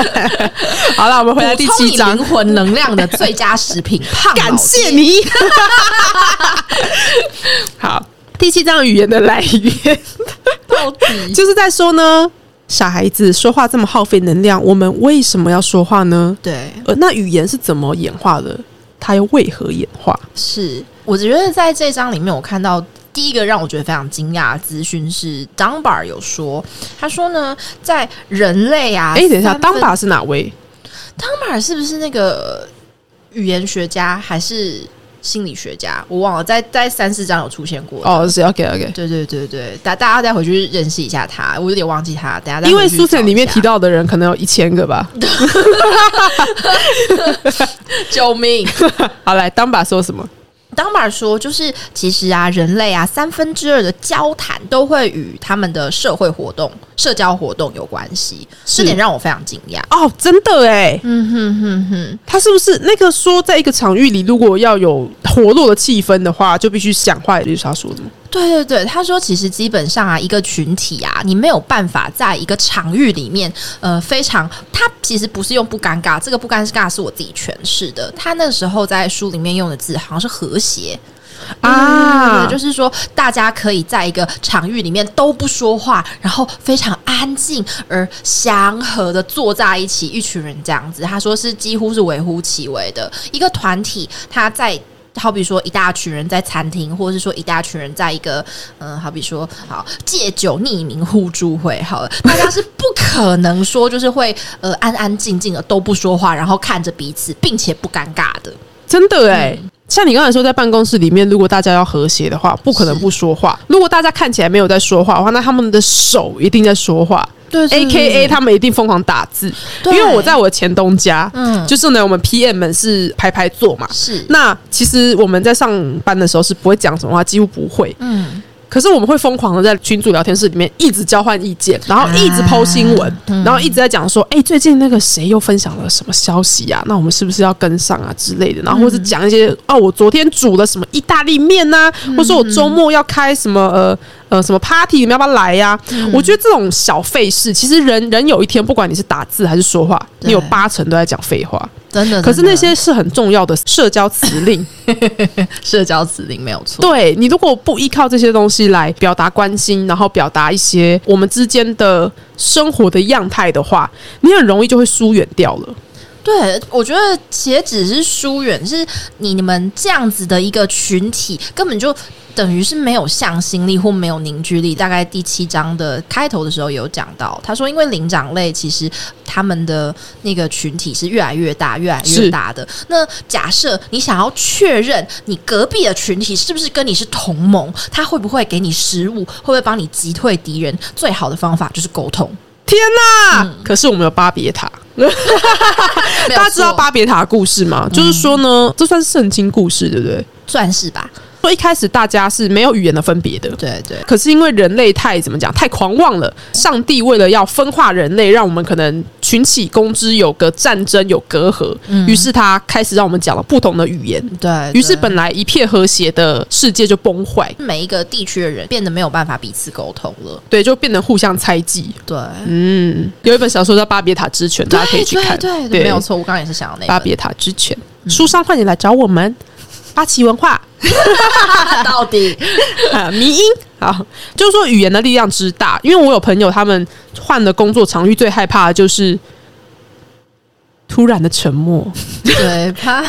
好了，我们回来第七章灵。魂能量的最佳食品，胖感谢。你。好，第七章语言的来源。到底就是在说呢，小孩子说话这么耗费能量，我们为什么要说话呢？对，呃，那语言是怎么演化的？它又为何演化？是我觉得在这章里面，我看到第一个让我觉得非常惊讶的资讯是 Dunbar 有说，他说呢，在人类啊，哎、等一下，三分当把是哪位？Dunbar 是不是那个语言学家还是心理学家？我忘了，在在三四章有出现过。哦，是 OK OK。对对对对，大大家再回去认识一下他，我有点忘记他，等下再因为书城里面提到的人可能有一千个吧。救命。好，来，当把说什么？当马说，就是其实啊，人类啊，三分之二的交谈都会与他们的社会活动社交活动有关系，这点让我非常惊讶。哦，真的哎，嗯哼哼哼，他是不是那个说，在一个场域里，如果要有活络的气氛的话，就必须讲话，也就是他说的吗？对对对，他说其实基本上啊，一个群体啊，你没有办法在一个场域里面，呃，非常，他其实不是用不尴尬，这个不尴尬是我自己诠释的。他那时候在书里面用的字好像是和谐啊，就是说大家可以在一个场域里面都不说话，然后非常安静而祥和的坐在一起，一群人这样子。他说是几乎是微乎其微的一个团体，他在。好比说一大群人在餐厅，或者是说一大群人在一个嗯，好比说好借酒匿名互助会，好了，大家是不可能说就是会呃安安静静的都不说话，然后看着彼此，并且不尴尬的，真的哎。像你刚才说，在办公室里面，如果大家要和谐的话，不可能不说话。如果大家看起来没有在说话的话，那他们的手一定在说话。对，A K A 他们一定疯狂打字。因为我在我的前东家，嗯，就是呢，我们 P M 们是排排坐嘛。是。那其实我们在上班的时候是不会讲什么话，几乎不会。嗯。可是我们会疯狂的在群组聊天室里面一直交换意见，然后一直抛新闻，然后一直在讲说，哎，最近那个谁又分享了什么消息啊？那我们是不是要跟上啊之类的？然后或者讲一些，哦，我昨天煮了什么意大利面呐，或者说我周末要开什么呃呃什么 party，你们要不要来呀？我觉得这种小费事，其实人人有一天，不管你是打字还是说话，你有八成都在讲废话。真的，可是那些是很重要的社交辞令，社交辞令没有错。对你如果不依靠这些东西来表达关心，然后表达一些我们之间的生活的样态的话，你很容易就会疏远掉了。对，我觉得且只是疏远，是你你们这样子的一个群体，根本就等于是没有向心力或没有凝聚力。大概第七章的开头的时候有讲到，他说，因为灵长类其实他们的那个群体是越来越大、越来越大的。那假设你想要确认你隔壁的群体是不是跟你是同盟，他会不会给你食物，会不会帮你击退敌人？最好的方法就是沟通。天哪！可是我们有巴别塔。大家知道巴别塔故事吗？就是说呢，这算是圣经故事，对不对？算是吧。说一开始大家是没有语言的分别的，对对。可是因为人类太怎么讲，太狂妄了。上帝为了要分化人类，让我们可能群起攻之，有个战争，有隔阂。于是他开始让我们讲了不同的语言。对于是，本来一片和谐的世界就崩坏，每一个地区的人变得没有办法彼此沟通了。对，就变得互相猜忌。对，嗯，有一本小说叫《巴别塔之犬》，大家可以去看。对，没有错。我刚刚也是想要那《巴别塔之犬》，书商快点来找我们。八旗文化，到底 啊，迷音好，就是说语言的力量之大。因为我有朋友，他们换了工作场域，最害怕的就是突然的沉默，对怕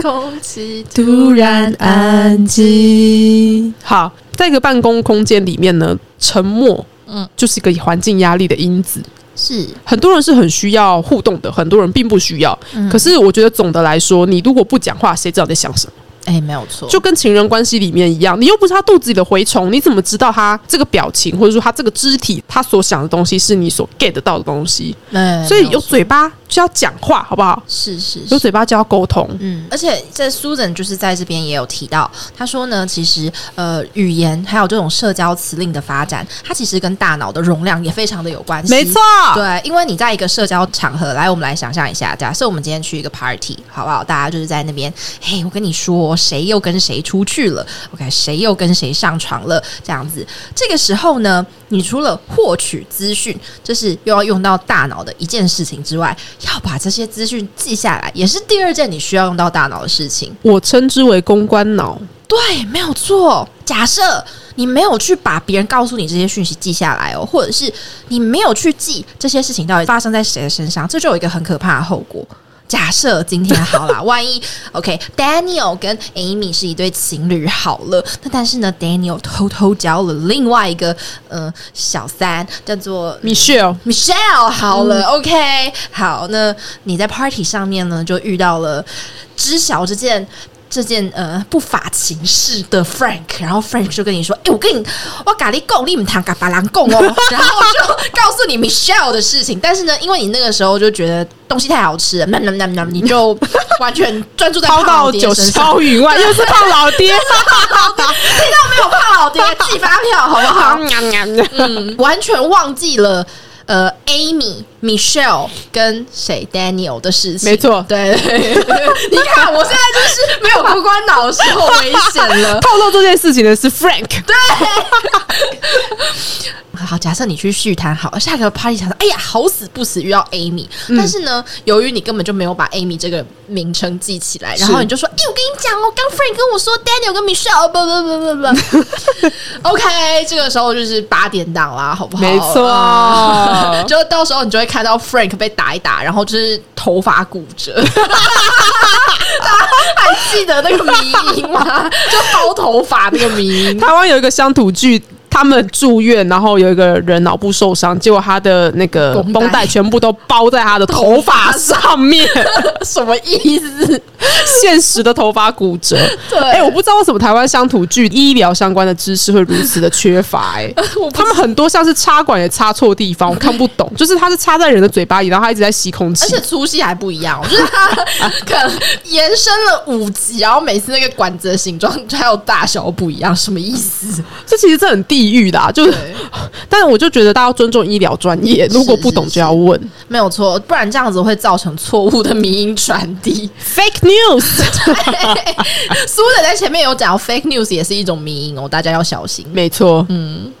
空气突然安静。好，在一个办公空间里面呢，沉默，嗯，就是一个环境压力的因子。是很多人是很需要互动的，很多人并不需要。可是我觉得总的来说，你如果不讲话，谁知道在想什么？哎，没有错，就跟情人关系里面一样，你又不是他肚子里的蛔虫，你怎么知道他这个表情或者说他这个肢体，他所想的东西是你所 get 到的东西？嗯，所以有嘴巴就要讲话，好不好？是是，有嘴巴就要沟通。嗯，而且这 Susan 就是在这边也有提到，他说呢，其实呃，语言还有这种社交词令的发展，它其实跟大脑的容量也非常的有关系。没错，对，因为你在一个社交场合，来，我们来想象一下，假设我们今天去一个 party，好不好？大家就是在那边，嘿，我跟你说，谁又跟谁。谁出去了？OK，谁又跟谁上床了？这样子，这个时候呢，你除了获取资讯，这是又要用到大脑的一件事情之外，要把这些资讯记下来，也是第二件你需要用到大脑的事情。我称之为公关脑。对，没有错。假设你没有去把别人告诉你这些讯息记下来哦，或者是你没有去记这些事情到底发生在谁的身上，这就有一个很可怕的后果。假设今天好了，万一 OK，Daniel 跟 Amy 是一对情侣好了，那但是呢，Daniel 偷偷交了另外一个呃小三，叫做 Michelle，Michelle 好了，OK，好，那你在 Party 上面呢就遇到了知晓这件。这件呃不法情事的 Frank，然后 Frank 就跟你说：“哎、我跟你，我咖喱贡，你们谈咖巴郎贡哦。”然后就告诉你 Michelle 的事情。但是呢，因为你那个时候就觉得东西太好吃了，那那那那，你就完全专注在 抛胖老爹身上。霄云外，又是胖老爹，听到没有胖老爹寄发票好不好？嗯，完全忘记了呃，Amy、Michelle 跟谁？Daniel 的事情。没错。对，你看我现在就是没有过关脑的时候危险了。透露这件事情的是 Frank，对。好，假设你去续谈好了，下个 party 想说，哎呀，好死不死遇到 Amy，、但是呢，由于你根本就没有把 Amy 这个名称记起来，然后你就说，哎、我跟你讲哦，刚 Frank 跟我说 Daniel 跟 Michelle，不不不不不，OK，这个时候就是八点档啦，好不好？没错。嗯就到时候你就会看到 Frank 被打一打，然后就是头发骨折。还记得那个迷音吗？就包头发那个迷音。台湾有一个乡土剧。他们住院，然后有一个人脑部受伤，结果他的那个绷带全部都包在他的头发上面，什么意思？现实的头发骨折。对哎、我不知道为什么台湾乡土剧医疗相关的知识会如此的缺乏、哎，他们很多像是插管也插错地方，我看不懂，就是他是插在人的嘴巴里，然后他一直在吸空气而且。粗细还不一样，就是他可能延伸了五级，然后每次那个管子的形状还有大小不一样，什么意思？这其实这很地狱的、啊，就是，但是我就觉得大家要尊重医疗专业，如果不懂就要问。没有错，不然这样子会造成错误的迷音传递。Fake news，苏仔在前面有讲，fake news 也是一种迷音哦，大家要小心。没错，嗯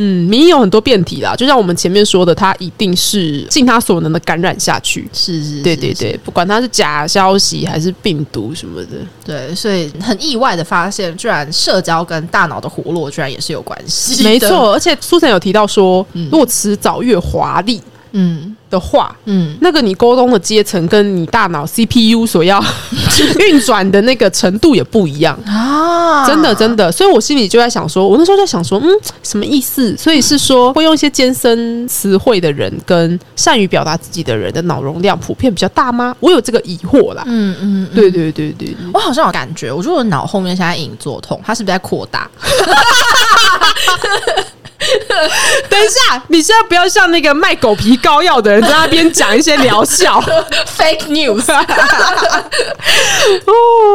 嗯，民意有很多变体啦，就像我们前面说的，它一定是尽他所能的感染下去。是是，是是对对对，不管它是假消息还是病毒什么的，对，所以很意外的发现，居然社交跟大脑的活络居然也是有关系。没，错。而且苏晨有提到说，如果迟早越华丽嗯的话，嗯，那个你沟通的阶层跟你大脑 CPU 所要 运转的那个程度也不一样。啊真的真的，所以我心里就在想说，我那时候在想说，嗯，什么意思？所以是说会用一些艰深词汇的人跟善于表达自己的人的脑容量普遍比较大吗？我有这个疑惑啦。嗯嗯，对对对对，我好像有感觉，我觉得我脑后面现在隐隐作痛，它是不是在扩大？等一下，你现在不要像那个卖狗皮膏药的人在那边讲一些疗效。fake news，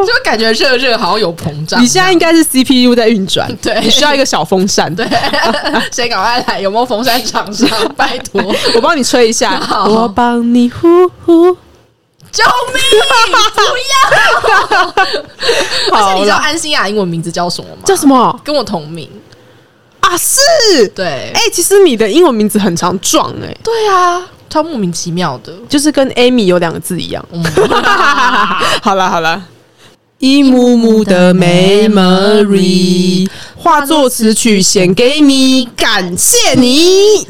就感觉热热好像有膨胀。你现在应该是 CPU 在运转，对你需要一个小风扇，对，谁赶快来？有没有风扇厂商？拜托，我帮你吹一下，好我帮你呼呼。救命！不要！而且你知道，安心亚英文名字叫什么吗？叫什么跟我同名。啊？是，对，哎、其实你的英文名字很常撞、哎，对啊，超莫名其妙的。就是跟 Amy 有两个字一样。嗯 好了好了，一幕幕的 memory 化作词曲献给你，感谢你。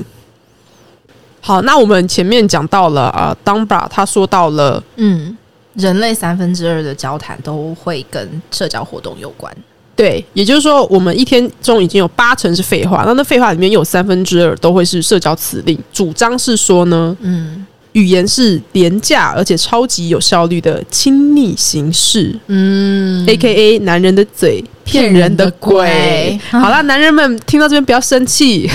好，那我们前面讲到了啊 d u n b r a 他说到了嗯，人类三分之二的交谈都会跟社交活动有关。对，也就是说，我们一天中已经有八成是废话，那那废话里面有三分之二都会是社交辞令。主张是说呢，嗯语言是廉价而且超级有效率的亲密形式。嗯 A K A 男人的嘴骗人的鬼好啦，男人们听到这边不要生气，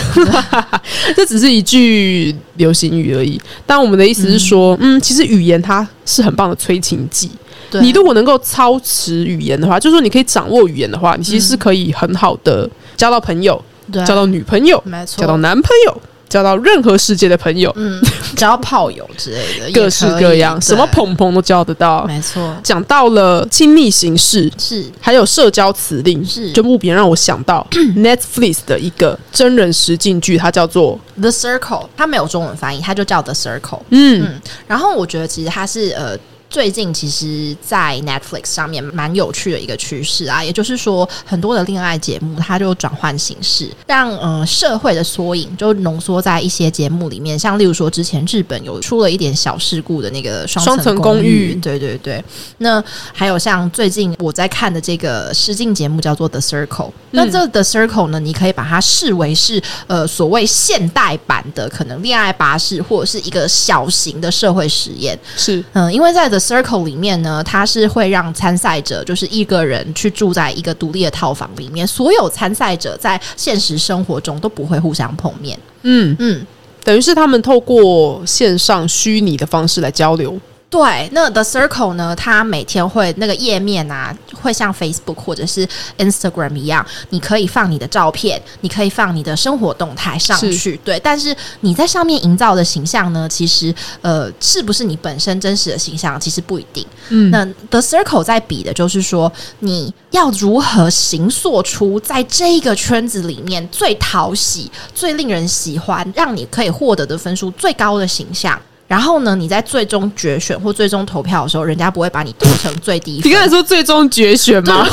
这只是一句流行语而已。但我们的意思是说，嗯，其实语言它是很棒的催情剂。对。你如果能够操持语言的话，就是说你可以掌握语言的话，你其实是可以很好的交到朋友、交到女朋友、没错。交到男朋友、交到任何世界的朋友，嗯，交炮友之类的，各式各样，什么对。捧捧都交得到。没错，讲到了亲密形式，是。还有社交辞令，是。就不免让我想到 Netflix 的一个真人实境剧，它叫做 The Circle，它没有中文翻译，它就叫 The Circle。嗯。嗯，然后我觉得其实它是呃。最近其实，在 Netflix 上面蛮有趣的一个趋势啊，也就是说，很多的恋爱节目它就转换形式，让呃社会的缩影就浓缩在一些节目里面。像例如说，之前日本有出了一点小事故的那个双双层公公寓对对对。那还有像最近我在看的这个实境节目叫做 The Circle，那这 The Circle 呢，你可以把它视为是呃所谓现代版的可能恋爱巴士或者是一个小型的社会实验。是嗯，因为在 The Circle 里面呢，它是会让参赛者就是一个人去住在一个独立的套房里面，所有参赛者在现实生活中都不会互相碰面。嗯，嗯，等于是他们透过线上虚拟的方式来交流。对，那 The Circle 呢？它每天会那个页面啊，会像 Facebook 或者是 Instagram 一样，你可以放你的照片，你可以放你的生活动态上去。对，但是你在上面营造的形象呢，其实呃，是不是你本身真实的形象，其实不一定。嗯，那 The Circle 在比的就是说，你要如何形塑出在这个圈子里面最讨喜、最令人喜欢，让你可以获得的分数最高的形象。然后呢，你在最终决选或最终投票的时候，人家不会把你投成最低分。你刚才说最终决选吗？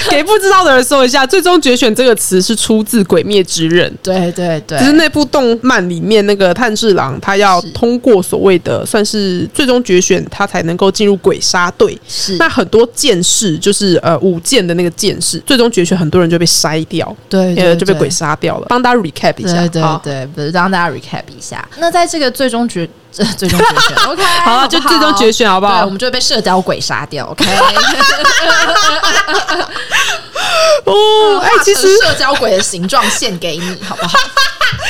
给不知道的人说一下，“最终决选”这个词是出自《鬼灭之刃》，对对对，就是那部动漫里面那个炭治郎，他要通过所谓的算是最终决选，他才能够进入鬼杀队。是。那很多剑士就是呃舞剑的那个剑士，最终决选很多人就被筛掉，对呃就被鬼杀掉了。帮大家 recap 一下，对对好。对，不是让大家 recap 一下。那在这个最终决这最终决选，OK，好了，就最终决选好不对，好我？们就会被社交鬼杀掉，OK。哦，哎、其实社交鬼的形状献给你，好不好？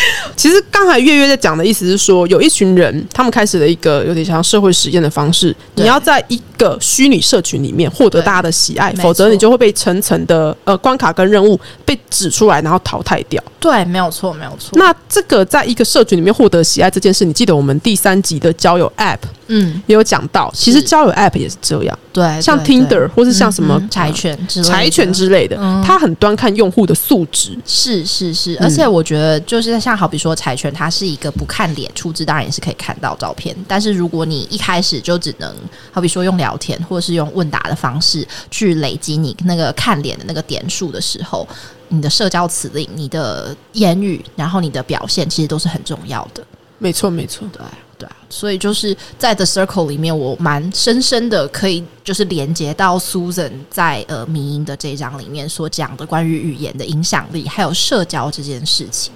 其实刚才月月在讲的意思是说，有一群人，他们开始了一个有点像社会实验的方式。你要在一个虚拟社群里面获得大家的喜爱，否则你就会被层层的呃关卡跟任务被指出来，然后淘汰掉。对，没有错，没有错。那这个在一个社群里面获得喜爱这件事，你记得我们第三集的交友 App 嗯，也有讲到，其实交友 App 也是这样，对，像对 Tinder 或是像什么柴犬之类的柴犬之类的，嗯它很端看用户的素质。是是是，嗯而且我觉得就是像好比说柴犬，它是一个不看脸，出资当然也是可以看到照片。但是如果你一开始就只能好比说用聊天或者是用问答的方式去累积你那个看脸的那个点数的时候，你的社交辞令、你的言语，然后你的表现，其实都是很重要的。没错，没错。对对啊，所以就是在 The Circle 里面，我蛮深深的可以就是连接到 Susan 在呃迷音的这一章里面所讲的关于语言的影响力，还有社交这件事情。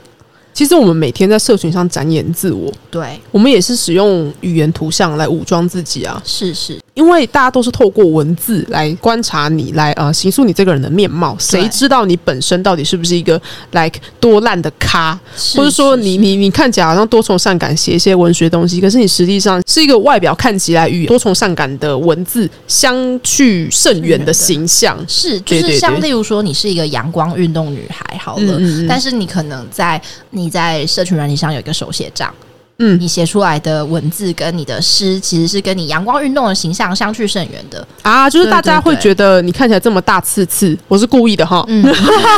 其实我们每天在社群上展演自我，对，我们也是使用语言图像来武装自己啊。是是，因为大家都是透过文字来观察你，来呃形塑你这个人的面貌。谁知道你本身到底是不是一个 like 多烂的咖，是或者说你你你看起来好像多愁善感，写一些文学东西，可是你实际上是一个外表看起来与多愁善感的文字相去甚远的形象。是，就是像对例如说，你是一个阳光运动女孩，好了，嗯嗯嗯但是你可能在你在社群软体上有一个手写账，嗯你写出来的文字跟你的诗，其实是跟你阳光运动的形象相去甚远的。啊，就是大家会觉得你看起来这么大刺刺，我是故意的哈。嗯，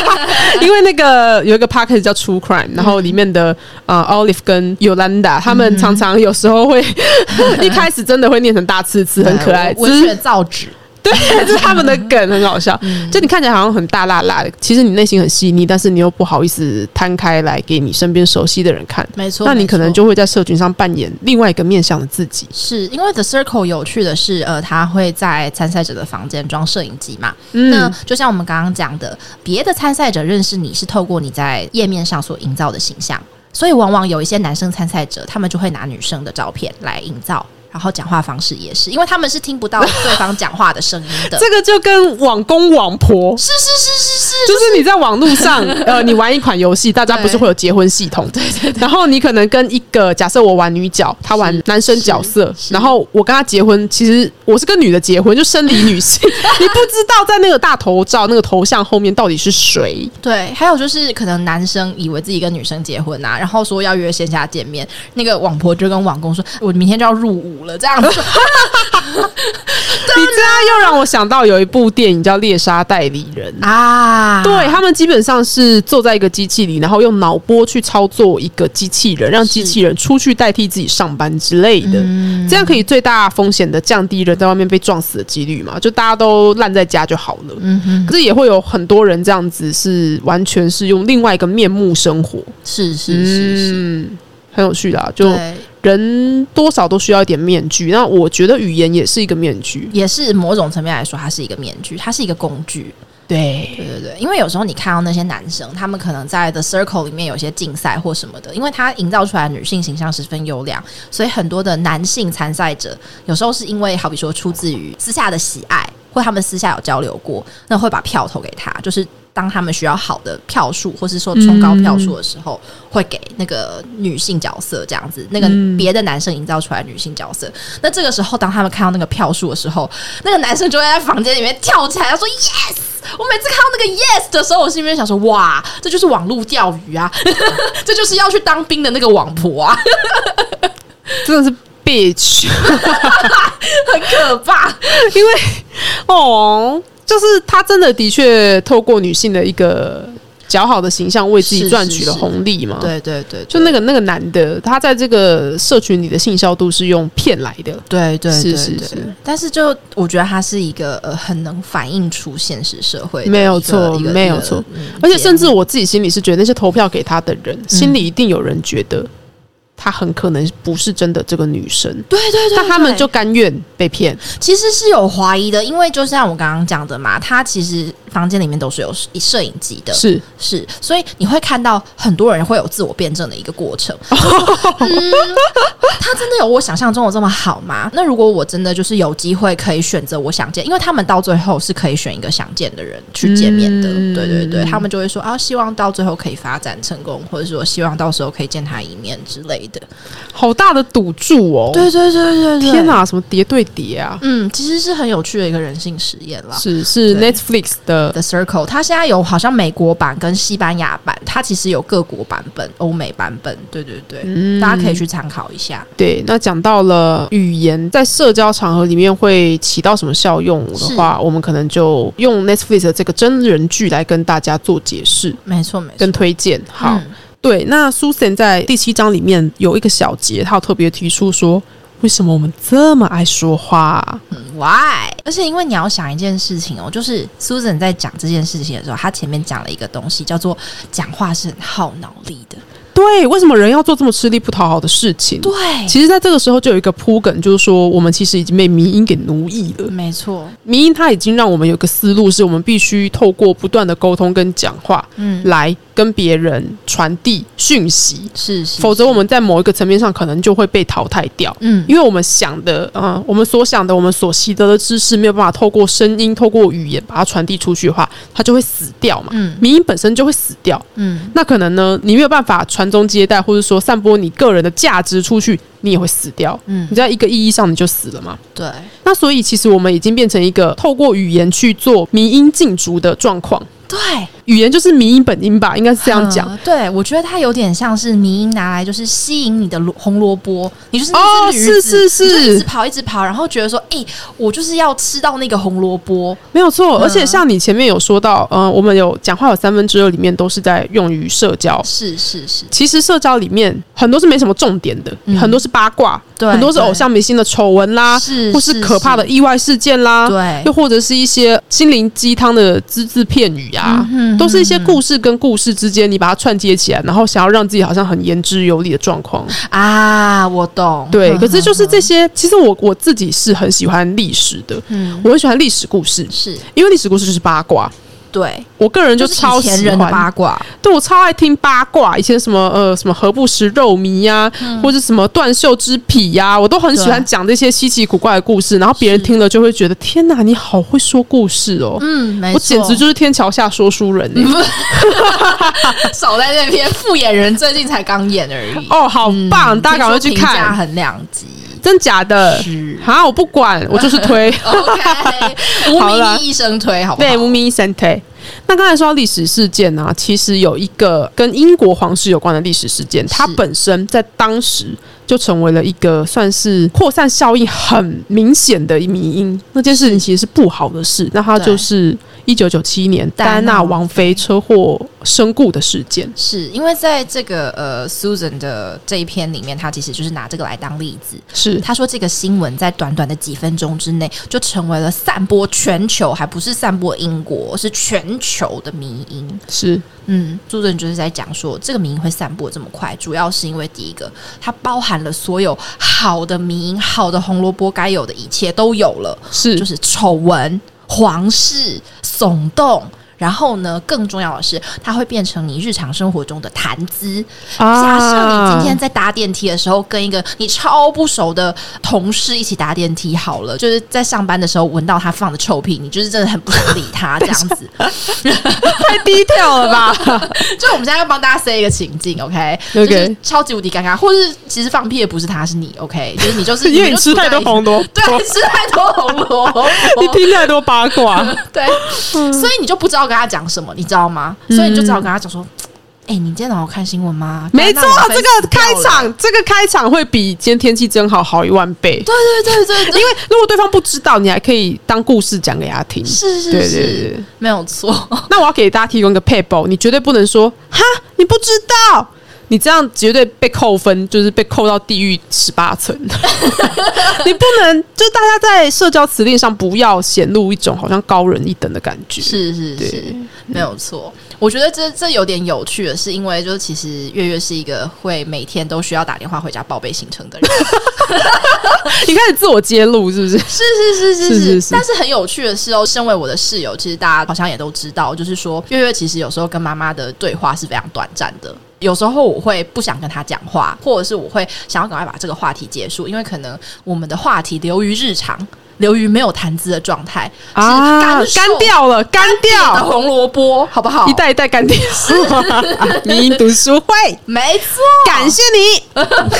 因为那个有一个 podcast 叫 True Crime，然后里面的呃 Olive 跟 Yolanda 他们常常有时候会 一开始真的会念成大刺刺，很可爱，文学造纸。对，这是他们的梗，很好笑。就你看起来好像很大辣辣的，其实你内心很细腻，但是你又不好意思摊开来给你身边熟悉的人看。没错，那你可能就会在社群上扮演另外一个面向的自己。是因为 The Circle 有趣的是，呃，他会在参赛者的房间装摄影机嘛。嗯那就像我们刚刚讲的，别的参赛者认识你是透过你在页面上所营造的形象，所以往往有一些男生参赛者，他们就会拿女生的照片来营造。然后讲话方式也是，因为他们是听不到 对方讲话的声音的。这个就跟网公网婆是是是是是，就是你在网络上，呃，你玩一款游戏，大家不是会有结婚系统？对对对然后你可能跟一个假设我玩女角，他玩男生角色，然后我跟他结婚，其实我是跟女的结婚，就生理女性，你不知道在那个大头照那个头像后面到底是谁。对，还有就是可能男生以为自己跟女生结婚啊，然后说要约线下见面，那个网婆就跟网公说：“我明天就要入伍了。”这样子，你这样又让我想到有一部电影叫《猎杀代理人》。啊对他们基本上是坐在一个机器里，然后用脑波去操作一个机器人，让机器人出去代替自己上班之类的。嗯这样可以最大风险的降低人在外面被撞死的几率嘛？就大家都烂在家就好了。嗯哼，可是也会有很多人这样子，是完全是用另外一个面目生活。是是是是，嗯，很有趣的、啊，就对，人多少都需要一点面具。那我觉得语言也是一个面具。也是某种层面来说，它是一个面具，它是一个工具。对，对对对，因为有时候你看到那些男生，他们可能在 The Circle 里面有些竞赛或什么的，因为他营造出来的女性形象十分优良，所以很多的男性参赛者有时候是因为好比说出自于私下的喜爱，或他们私下有交流过，那会把票投给他，就是当他们需要好的票数，或是说冲高票数的时候，会给那个女性角色这样子，那个嗯别的男生营造出来女性角色。那这个时候，当他们看到那个票数的时候，那个男生就会在房间里面跳起来，他说 “yes”。我每次看到那个 yes 的时候，我心里面想说：哇，这就是网络钓鱼啊，这就是要去当兵的那个网婆啊，真的是 bitch，很可怕。因为哦，就是他真的的确透过女性的一个较好的形象，为自己赚取了红利嘛。。对对对，就那个那个男的，他在这个社群里的性效度是用骗来的，对对是对对。是。是但是就我觉得他是一个呃很能反映出现实社会的，没有错没有错，嗯而且甚至我自己心里是觉得，那些投票给他的人，心里一定有人觉得她很可能不是真的这个女生，对对对，但他们就甘愿被骗。其实是有怀疑的，因为就像我刚刚讲的嘛，他其实房间里面都是有摄影机的，是，是，所以你会看到很多人会有自我辩证的一个过程。嗯，他真的有我想象中的这么好吗？那如果我真的就是有机会可以选择我想见，因为他们到最后是可以选一个想见的人去见面的，嗯对对对，他们就会说啊，希望到最后可以发展成功，或者说希望到时候可以见他一面之类的。好大的赌注哦！对对对对对，天！哪，什么叠对叠啊？嗯，其实是很有趣的一个人性实验啦。是是 Netflix 的 The Circle，它现在有好像美国版跟西班牙版，它其实有各国版本、欧美版本，对对对，嗯大家可以去参考一下。对，那讲到了语言在社交场合里面会起到什么效用的话，我们可能就用 Netflix 的这个真人剧来跟大家做解释没错没错，跟推荐。好，嗯对，那 Susan 在第七章里面有一个小节，他有特别提出说，为什么我们这么爱说话啊、嗯 Why？而且因为你要想一件事情哦，就是 Susan 在讲这件事情的时候，她前面讲了一个东西，叫做讲话是很耗脑力的。对，为什么人要做这么吃力不讨好的事情？对，其实，在这个时候就有一个铺梗，就是说，我们其实已经被迷音给奴役了。没错，迷音它已经让我们有个思路，是我们必须透过不断的沟通跟讲话，嗯，来跟别人传递讯息，是是，否则我们在某一个层面上可能就会被淘汰掉。嗯，因为我们想的，嗯、我们所想的，我们所习得的知识，没有办法透过声音、透过语言把它传递出去的话，它就会死掉嘛。嗯民音本身就会死掉，嗯，那可能呢，你没有办法传宗接代，或者说散播你个人的价值出去，你也会死掉。嗯你在一个意义上你就死了嘛。对，那所以其实我们已经变成一个透过语言去做迷音禁足的状况。对，语言就是迷音本音吧，应该是这样讲。嗯对，我觉得它有点像是迷音拿来就是吸引你的萝红萝卜，你就是哦是是你就一直跑一直跑，然后觉得说，哎、我就是要吃到那个红萝卜。没有错，嗯。而且像你前面有说到，嗯，我们有讲话有三分之二里面都是在用于社交。是是是，其实社交里面很多是没什么重点的，嗯。很多是八卦，对很多是偶像明星的丑闻啦，是或是可怕的意外事件啦，对。又或者是一些心灵鸡汤的只字片语啊，嗯哼都是一些故事跟故事之间，你把它串接起来，然后想要让自己好像很言之有理的状况。啊，我懂。对，可是就是这 些，其实我我自己是很喜欢历史的，嗯，我很喜欢历史故事，是因为历史故事就是八卦。对，我个人就就是超喜欢，八卦，对我超爱听八卦。以前什么呃什么何不食肉糜呀、或者什么断袖之癖呀、我都很喜欢讲这些稀奇古怪的故事。然后别人听了就会觉得天哪，你好会说故事哦！嗯，没我，简直就是天桥下说书人呢、少在那边 复演人，最近才刚演而已。哦，好棒！嗯大家赶快去看，很两极。真假的？是好，我不管，我就是推。OK，无名医生推好不好？对，无名医生推。那刚才说到历史事件呢、其实有一个跟英国皇室有关的历史事件，它本身在当时就成为了一个算是扩散效应很明显的迷因。那件事情其实是不好的事，那它就是一九九七年戴安娜王妃车祸身故的事件。是因为在这个呃 Susan 的这一篇里面，他其实就是拿这个来当例子。是他说这个新闻在短短的几分钟之内就成为了散播全球，还不是散播英国，是全球的迷因。是，嗯，Susan 就是在讲说，这个迷因会散播这么快，主要是因为第一个，它包含了所有好的迷因、好的红萝卜该有的一切都有了，是就是丑闻。皇室、耸动。然后呢，更重要的是，它会变成你日常生活中的谈资。假设你今天在搭电梯的时候，跟一个你超不熟的同事一起搭电梯，好了，就是在上班的时候闻到他放的臭屁，你就是真的很不想理他这样子，太低调了吧？就我们现在要帮大家塞一个情境，OK？就是超级无敌尴尬，或是其实放屁的不是他，是你，OK？就是你就是 因为你吃太多红萝卜，对，吃太多红萝卜，你听太多八卦，对，所以你就不知道。跟他讲什么，你知道吗？所以你就只好跟他讲说：“哎，你今天早上看新闻吗？” 没错，这个开场，这个开场会比今天天气真好好一万倍。对对对对，因为如果对方不知道，你还可以当故事讲给他听。是是是，没有错。那我要给大家提供一个 paper，你绝对不能说哈，你不知道。你这样绝对被扣分，就是被扣到地狱十八层。你不能，就大家在社交辞令上不要显露一种好像高人一等的感觉。是是是，没有错。我觉得这这有点有趣的是，因为就是其实月月是一个会每天都需要打电话回家报备行程的人。你开始自我揭露是不是？是是是是是。但是很有趣的是哦，身为我的室友，其实大家好像也都知道，就是说月月其实有时候跟妈妈的对话是非常短暂的。有时候我会不想跟他讲话，或者是我会想要赶快把这个话题结束，因为可能我们的话题流于日常。流于没有谈资的状态啊，干掉了，干掉的红萝卜，好不好？一代一代干掉。你读书会，没错，感谢你，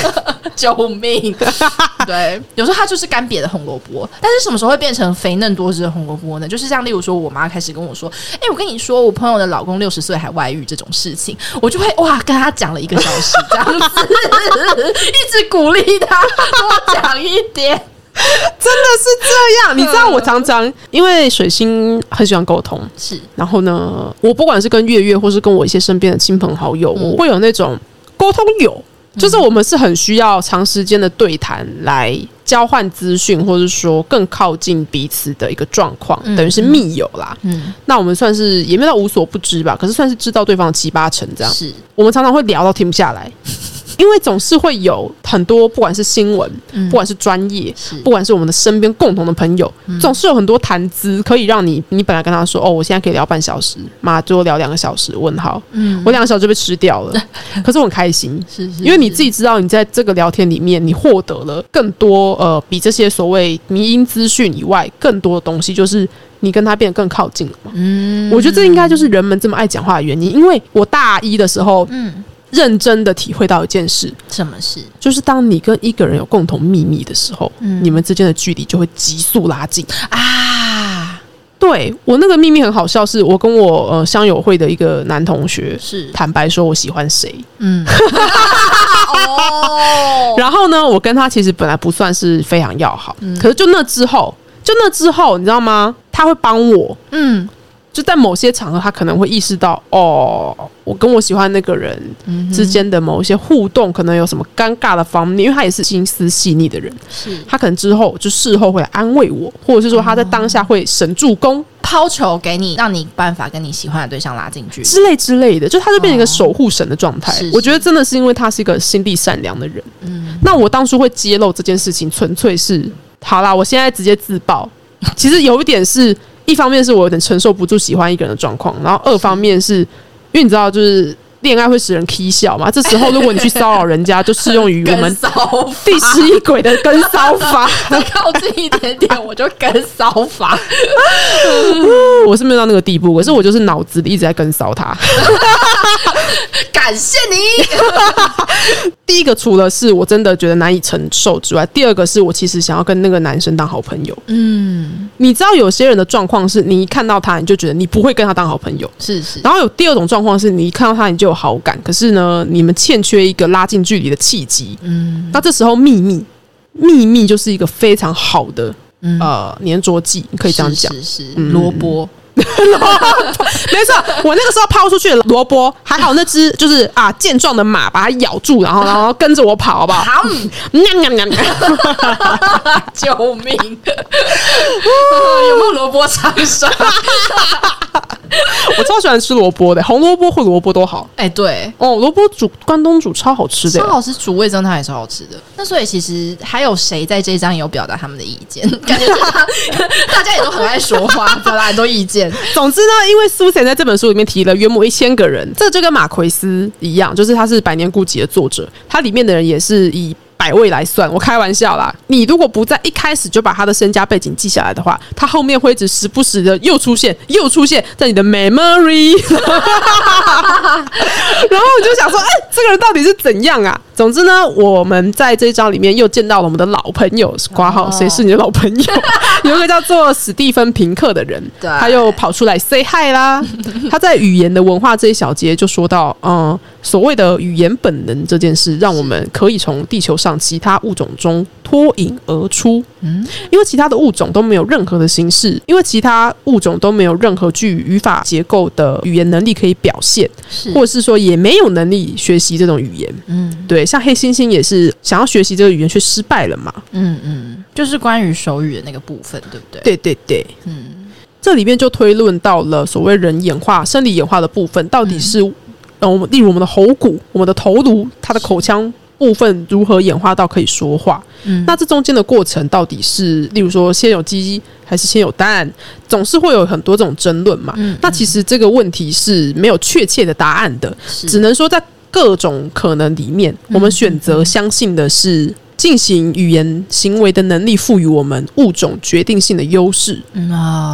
救命！对，有时候它就是干瘪的红萝卜，但是什么时候会变成肥嫩多汁的红萝卜呢？就是像例如说，我妈开始跟我说：“哎，我跟你说，我朋友的老公六十岁还外遇这种事情，我就会哇，跟他讲了一个小时，这样子，一直鼓励他多讲一点。” 真的是这样，你知道我常常因为水星很喜欢沟通，是。然后呢，我不管是跟月月，或是跟我一些身边的亲朋好友，我会有那种沟通有，就是我们是很需要长时间的对谈来交换资讯，或者说更靠近彼此的一个状况，等于是密友啦。嗯，那我们算是也没到无所不知吧，可是算是知道对方的七八成这样。是。我们常常会聊到停不下来。因为总是会有很多，不管是新闻，不管是专业，不管是我们的身边共同的朋友，总是有很多谈资可以让你，你本来跟他说，哦，我现在可以聊半小时，妈最多聊两个小时，问号，嗯，我两个小时就被吃掉了，可是我很开心，是是，因为你自己知道，你在这个聊天里面，你获得了更多，呃，比这些所谓迷因资讯以外更多的东西，就是你跟他变得更靠近了嘛，嗯，我觉得这应该就是人们这么爱讲话的原因，因为我大一的时候，嗯。认真的体会到一件事，什么事？就是当你跟一个人有共同秘密的时候，嗯你们之间的距离就会急速拉近啊！对我那个秘密很好笑，是我跟我呃乡友会的一个男同学是。坦白说我喜欢谁，嗯，哦，然后呢，我跟他其实本来不算是非常要好，可是就那之后，就那之后，你知道吗？他会帮我，嗯。就在某些场合，他可能会意识到，哦，我跟我喜欢那个人之间的某一些互动，可能有什么尴尬的方面，因为他也是心思细腻的人，是。他可能之后就事后会安慰我，或者是说他在当下会神助攻，抛球给你，让你办法跟你喜欢的对象拉进去之类之类的，就他就变成一个守护神的状态。我觉得真的是因为他是一个心地善良的人。嗯，那我当初会揭露这件事情，纯粹是好啦，我现在直接自爆，其实有一点是。一方面是我有点承受不住喜欢一个人的状况，然后二方面是因为你知道，就是恋爱会使人 k 笑嘛。这时候如果你去骚扰人家，就适用于我们 第十一鬼的跟骚法。靠近一点点，我就跟骚法。我是没有到那个地步，可是我就是脑子里一直在跟骚他。感谢你。第一个除了是我真的觉得难以承受之外，第二个是我其实想要跟那个男生当好朋友。嗯，你知道有些人的状况是你一看到他你就觉得你不会跟他当好朋友，是是。然后有第二种状况是你一看到他你就有好感，可是呢你们欠缺一个拉近距离的契机。嗯，那这时候秘密秘密就是一个非常好的呃粘着剂，你可以这样讲，是是萝卜。没错，我那个时候抛出去的萝卜，还好那只就是啊健壮的马把它咬住，然后然后跟着我跑，好不好？好，救命！有没有萝卜长生？我超喜欢吃萝卜的，红萝卜或萝卜都好。哎，对，哦，萝卜煮关东煮超好吃的，超好吃，煮味增汤也超好吃的。那所以其实还有谁在这一章有表达他们的意见？感觉大家也都很爱说话，表达很多意见。总之呢，因为苏珊在这本书里面提了约莫一千个人，这就跟马奎斯一样，就是他是《百年孤寂》的作者，他里面的人也是以。百位来算，我开玩笑啦。你如果不在一开始就把他的身家背景记下来的话，他后面会一直时不时的又出现，又出现在你的 memory。然后我就想说，哎，这个人到底是怎样啊？总之呢，我们在这一章里面又见到了我们的老朋友，挂号谁是你的老朋友？有一个叫做史蒂芬平克的人，他又跑出来 say hi 啦。他在语言的文化这一小节就说到，嗯，所谓的语言本能这件事，让我们可以从地球上其他物种中脱颖而出。嗯，因为其他的物种都没有任何的形式，因为其他物种都没有任何具语法结构的语言能力可以表现，或者是说也没有能力学习这种语言。嗯，对。像黑猩猩也是想要学习这个语言却失败了嘛？嗯嗯，就是关于手语的那个部分，对不对？对对对，嗯，这里面就推论到了所谓人演化、生理演化的部分，到底是嗯，例如我们的喉骨、我们的头颅、它的口腔部分如何演化到可以说话？嗯，那这中间的过程到底是，例如说先有鸡还是先有蛋？总是会有很多这种争论嘛。嗯，那其实这个问题是没有确切的答案的，只能说在。各种可能里面，我们选择相信的是进行语言行为的能力赋予我们物种决定性的优势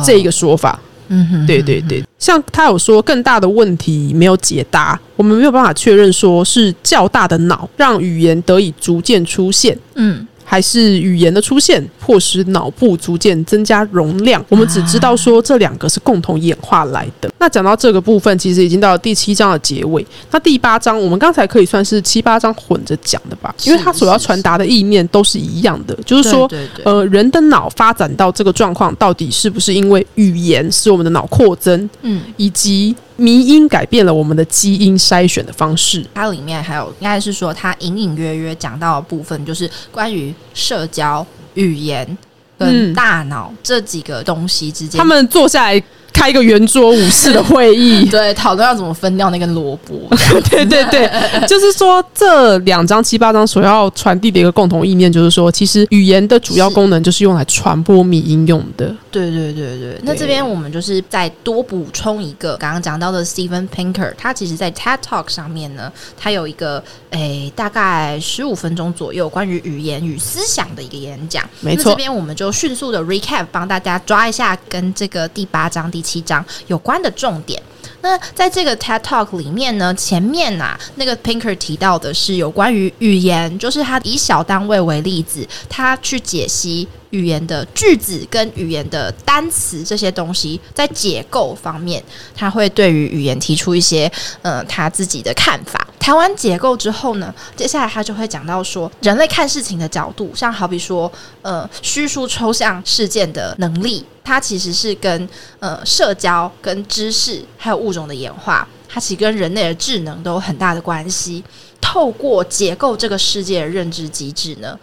这一个说法。嗯哼，对对对，像他有说更大的问题没有解答，我们没有办法确认说是较大的脑让语言得以逐渐出现。嗯。还是语言的出现，迫使脑部逐渐增加容量。我们只知道说这两个是共同演化来的。那讲到这个部分，其实已经到了第七章的结尾。那第八章，我们刚才可以算是七八章混着讲的吧，因为它所要传达的意念都是一样的，就是说，呃，人的脑发展到这个状况，到底是不是因为语言使我们的脑扩增？嗯，以及。迷因改变了我们的基因筛选的方式。它里面还有，应该是说，它隐隐约约讲到的部分，就是关于社交、语言跟大脑这几个东西之间，他们坐下来。开一个圆桌武士的会议，对，讨论要怎么分掉那根萝卜。对 对对，就是说这两章七八章所要传递的一个共同意念，就是说，其实语言的主要功能就是用来传播米音用的。对对对对，那这边我们就是再多补充一个，刚刚讲到的 Steven Pinker，他其实在 TED Talk 上面呢，他有一个诶大概十五分钟左右关于语言与思想的一个演讲。没错，这边我们就迅速的 recap，帮大家抓一下跟这个第八章第。七章有关的重点。那在这个 TED Talk 里面呢，前面啊，那个 Pinker 提到的是有关于语言，就是他以小单位为例子，他去解析语言的句子跟语言的单词这些东西，在结构方面，他会对于语言提出一些呃他自己的看法。谈完结构之后呢，接下来他就会讲到说，人类看事情的角度，像好比说，呃，叙述抽象事件的能力，它其实是跟呃社交、跟知识还有物种的演化，它其实跟人类的智能都有很大的关系。透过结构这个世界的认知机制呢，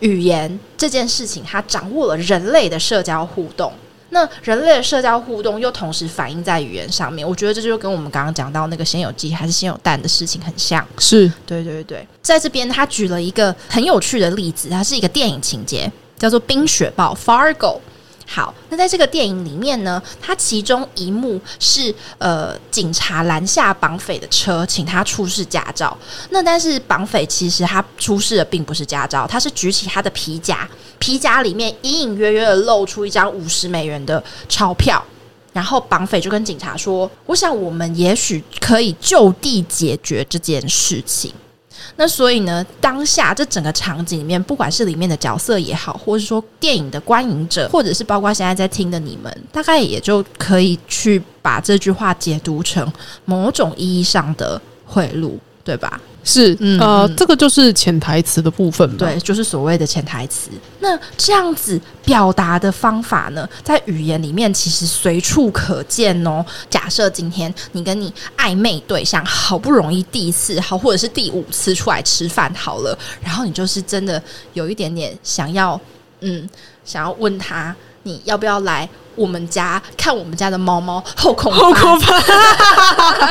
语言这件事情，它掌握了人类的社交互动。那人类的社交互动又同时反映在语言上面，我觉得这就跟我们刚刚讲到那个先有鸡还是先有蛋的事情很像。是对对对，在这边他举了一个很有趣的例子，它是一个电影情节，叫做《冰雪暴》（Fargo）。好，那在这个电影里面呢，它其中一幕是呃，警察拦下绑匪的车，请他出示驾照。那但是绑匪其实他出示的并不是驾照，他是举起他的皮夹，皮夹里面隐隐约约的露出一张五十美元的钞票。然后绑匪就跟警察说：“我想我们也许可以就地解决这件事情。”那所以呢，当下这整个场景里面，不管是里面的角色也好，或者是说电影的观影者，或者是包括现在在听的你们，大概也就可以去把这句话解读成某种意义上的贿赂，对吧？是，呃，这个就是潜台词的部分，对，就是所谓的潜台词。那这样子表达的方法呢，在语言里面其实随处可见哦。假设今天你跟你暧昧对象好不容易第一次好，或者是第五次出来吃饭好了，然后你就是真的有一点点想要，嗯，想要问他你要不要来我们家，看我们家的猫猫后空好可翻，怕！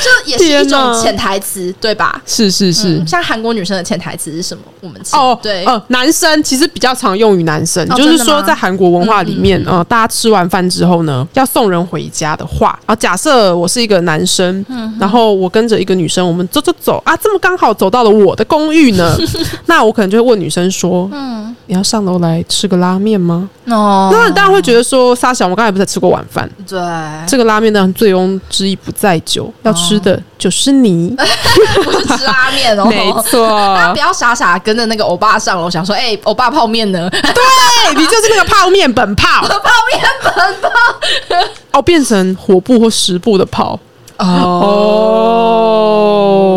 这也是一种潜台词，对吧？是是是嗯，像韩国女生的潜台词是什么？我们哦，对，呃，男生其实比较常用于男生，哦就是说在韩国文化里面，呃，大家吃完饭之后呢，要送人回家的话，啊，假设我是一个男生，然后我跟着一个女生，我们走走走啊，这么刚好走到了我的公寓呢，那我可能就会问女生说，嗯，你要上楼来吃个拉面吗？哦，那当然会觉得说，沙小，我刚才不是才吃过晚饭，对，这个拉面呢醉翁之意不在酒，要吃的就是你，不是吃拉面哦，没错。大家不。要傻傻跟着那个欧巴上楼，想说，哎、欧巴泡面呢？对你就是那个泡面本泡，泡面本泡。哦，变成火部或食部的泡。哦，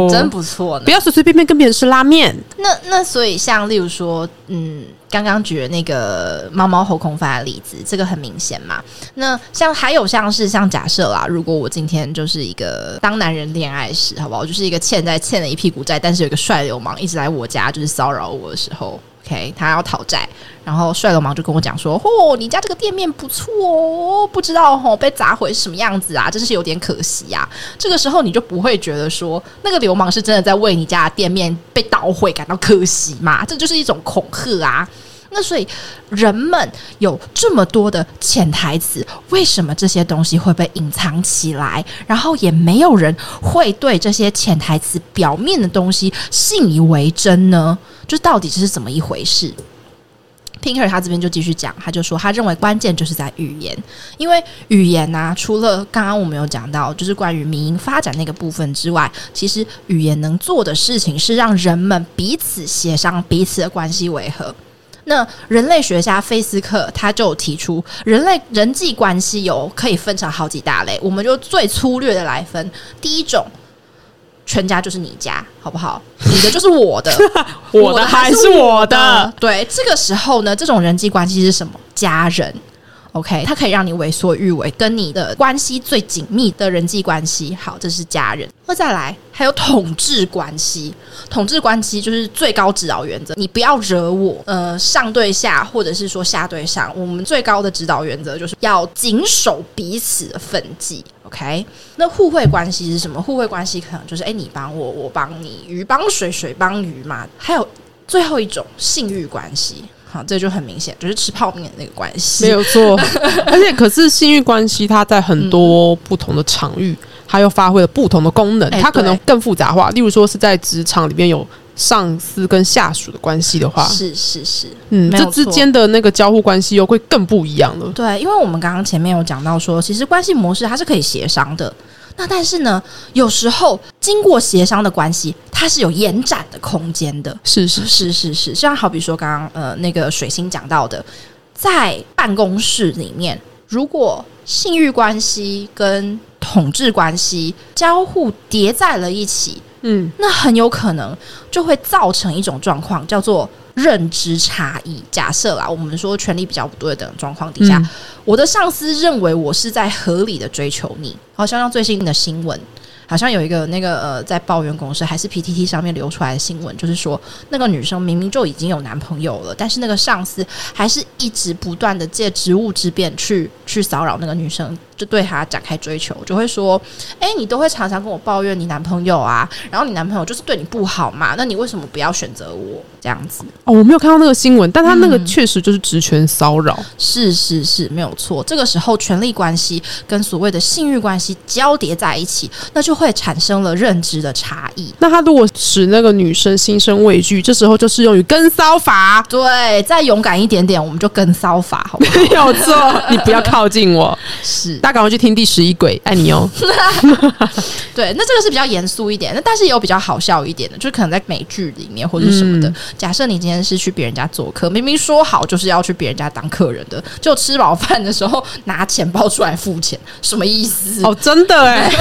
哦，真不错呢。不。要随随便便跟别人吃拉面，那那所以像例如说，嗯，刚刚举的那个猫猫后空翻的例子，这个很明显嘛。那像还有像是像假设啦，如果我今天就是一个当男人恋爱时，好不好？就是一个欠债欠了一屁股债，但是有一个帅流氓一直来我家就是骚扰我的时候。OK，他要讨债，然后帅流氓就跟我讲说：“哦，你家这个店面不错哦，不知道哦被砸毁是什么样子啊，真是有点可惜呀、这个时候你就不会觉得说那个流氓是真的在为你家的店面被捣毁感到可惜嘛？这就是一种恐吓啊！那所以人们有这么多的潜台词，为什么这些东西会被隐藏起来？然后也没有人会对这些潜台词表面的东西信以为真呢？就到底这是怎么一回事？Pinker 他这边就继续讲，他就说他认为关键就是在语言，因为语言呐、除了刚刚我们有讲到，就是关于民营发展那个部分之外，其实语言能做的事情是让人们彼此协商彼此的关系维和。那人类学家费斯克他就提出，人类人际关系有可以分成好几大类，我们就最粗略的来分。第一种，全家就是你家，好不好？你的就是我的，我的还是我的的。。对，这个时候呢，这种人际关系是什么？家人。OK，它可以让你为所欲为，跟你的关系最紧密的人际关系。好，这是家人。那再来，还有统治关系。统治关系就是最高指导原则，你不要惹我。呃，上对下，或者是说下对上，我们最高的指导原则就是要谨守彼此的分际。OK，那互惠关系是什么？互惠关系可能就是，哎，你帮我，我帮你，鱼帮水，水帮鱼嘛。还有最后一种性欲关系，好，这就很明显，就是吃泡面的那个关系。没有错。而且，可是性欲关系它在很多不同的场域，它又发挥了不同的功能，哎它可能更复杂化。例如说是在职场里面有上司跟下属的关系的话，是是是，嗯，这之间的那个交互关系又会更不一样了。对，因为我们刚刚前面有讲到说，其实关系模式它是可以协商的。那但是呢，有时候经过协商的关系，它是有延展的空间的。是是是是是，像好比说刚刚呃那个水星讲到的，在办公室里面，如果性欲关系跟统治关系交互叠在了一起，嗯，那很有可能就会造成一种状况，叫做认知差异。假设啦，我们说权力比较不对等状况底下，嗯我的上司认为我是在合理的追求你，好像像最新的新闻。好像有一个那个呃，在抱怨公司还是 PTT 上面流出来的新闻，就是说那个女生明明就已经有男朋友了，但是那个上司还是一直不断的借职务之便去去骚扰那个女生，就对她展开追求，就会说：“哎、你都会常常跟我抱怨你男朋友啊，然后你男朋友就是对你不好嘛，那你为什么不要选择我？这样子？”哦，我没有看到那个新闻，但他那个嗯确实就是职权骚扰。是是是，没有错。这个时候，权力关系跟所谓的性欲关系交叠在一起，那就会产生了认知的差异。那他如果使那个女生心生畏惧，这时候就适用于跟骚法。对，再勇敢一点点，我们就跟骚法，好不好？没 有错，你不要靠近我。是，大家赶快去听第十一轨，爱你哦。对。那这个是比较严肃一点那，但是也有比较好笑一点的，就是可能在美剧里面或者什么的。嗯假设你今天是去别人家做客，明明说好就是要去别人家当客人的，就吃饱饭的时候拿钱包出来付钱，什么意思？哦，真的哎，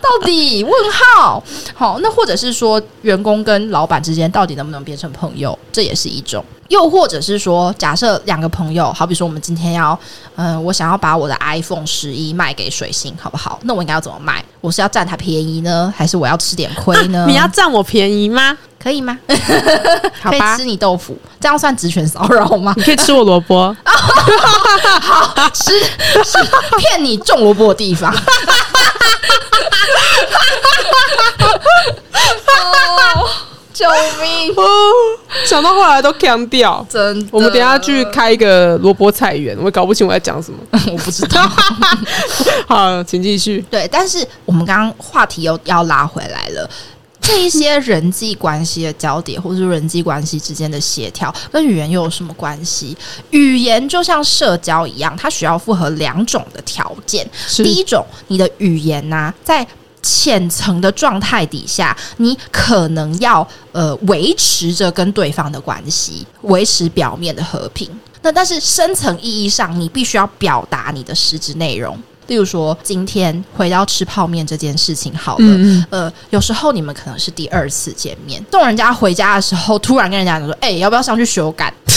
到底问号？好，那或者是说员工跟老板之间到底能不能变成朋友，这也是一种。又或者是说，假设两个朋友，好比说我们今天要，嗯、我想要把我的 iPhone 十一卖给水星，好不好？那我应该要怎么卖？我是要占他便宜呢，还是我要吃点亏呢？你要占我便宜吗？可以吗？可以吃，你豆腐，这样算职权骚扰吗？你可以吃我萝卜。吃吃骗你种萝卜的地方。哦，救命！哦，讲到后来都强掉。真的，我们等一下去开一个萝卜菜园，我也搞不清我在讲什么。我不知道。好，请继续。对，但是我们刚刚话题又要拉回来了。这一些人际关系的交叠，或者是人际关系之间的协调，跟语言又有什么关系？语言就像社交一样，它需要符合两种的条件。第一种，你的语言呐、在浅层的状态底下，你可能要呃维持着跟对方的关系，维持表面的和平。那但是深层意义上，你必须要表达你的实质内容。例如说，今天回到吃泡面这件事情好了，嗯呃，有时候你们可能是第二次见面，送人家回家的时候，突然跟人家讲说：“哎、要不要上去修改？”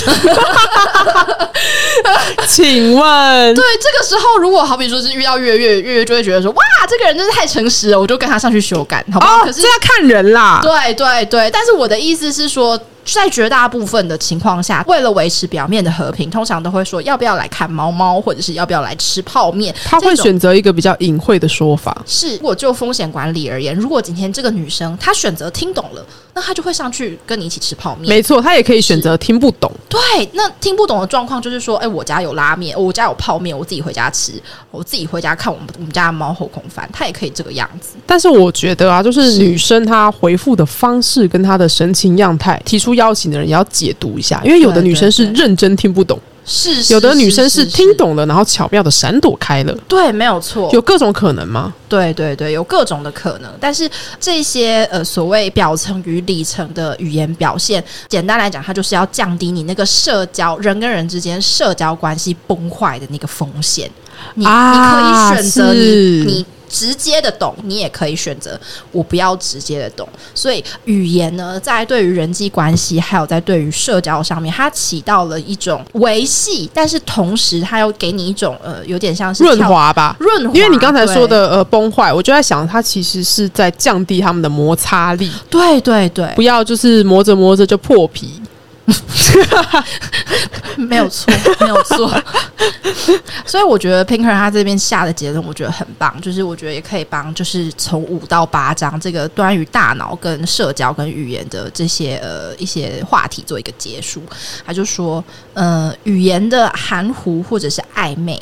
请问，对，这个时候如果好比说是遇到月月，月月就会觉得说：“哇，这个人真是太诚实了，我就跟他上去修改，好不好？”哦，可是这要看人啦。对对对，但是我的意思是说，在绝大部分的情况下，为了维持表面的和平，通常都会说要不要来看猫猫，或者是要不要来吃泡面。他会选择一个比较隐晦的说法。是，如果就风险管理而言，如果今天这个女生她选择听懂了，那他就会上去跟你一起吃泡面。没错，他也可以选择听不懂。对，那听不懂的状况就是说，哎，我家有拉面，我家有泡面，我自己回家吃，我自己回家看我们我们家的猫后空翻，他也可以这个样子。但是我觉得啊，就是女生她回复的方式跟她的神情样态，提出邀请的人也要解读一下，因为有的女生是认真听不懂，是，有的女生是是听，懂了，然后巧妙的闪躲开了，对，没有错，有各种可能吗？对对对，有各种的可能，但是这些呃所谓表层与里层的语言表现，简单来讲，它就是要降低你那个社交人跟人之间社交关系崩坏的那个风险。你、啊你可以选择你你直接的懂，你也可以选择我不要直接的懂。所以语言呢，在对于人际关系，还有在对于社交上面，它起到了一种维系，但是同时它又给你一种呃，有点像是润滑吧。润滑，因为你刚才说的呃崩坏，我就在想，它其实是在降低他们的摩擦力，对对对，不要就是磨着磨着就破皮。没有错，没有错。所以我觉得 Pinker 他这边下的结论，我觉得很棒，就是我觉得也可以帮，就是从五到八章这个关于大脑跟社交跟语言的这些呃一些话题做一个结束。他就说，呃，语言的含糊或者是暧昧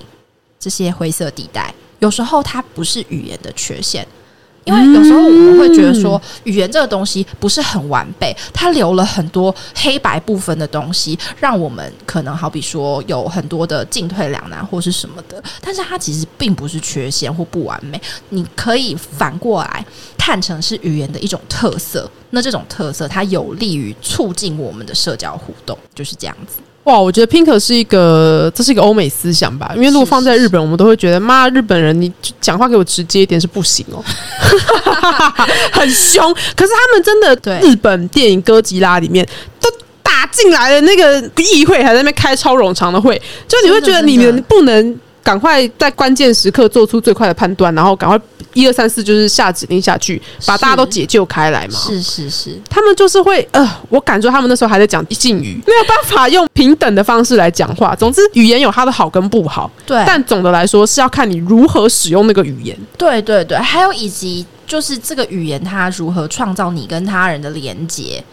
这些灰色地带，有时候它不是语言的缺陷。因为有时候我们会觉得说，语言这个东西不是很完备，它留了很多黑白部分的东西，让我们可能好比说有很多的进退两难或是什么的。但是它其实并不是缺陷或不完美，你可以反过来看成是语言的一种特色。那这种特色，它有利于促进我们的社交互动，就是这样子。哇，我觉得 Pink 是一个，这是一个欧美思想吧？因为如果放在日本，我们都会觉得，妈，日本人你讲话给我直接一点是不行哦，很凶。可是他们真的，对日本电影哥吉拉里面都打进来了，那个议会还在那边开超冗长的会，就你会觉得你们不能赶快在关键时刻做出最快的判断，然后赶快一二三四就是下指令下去，把大家都解救开来嘛。是是是，他们就是会呃，我感觉他们那时候还在讲敬语，没有办法用平等的方式来讲话。总之，语言有它的好跟不好，对，但总的来说是要看你如何使用那个语言。对对对，还有以及就是这个语言它如何创造你跟他人的连接。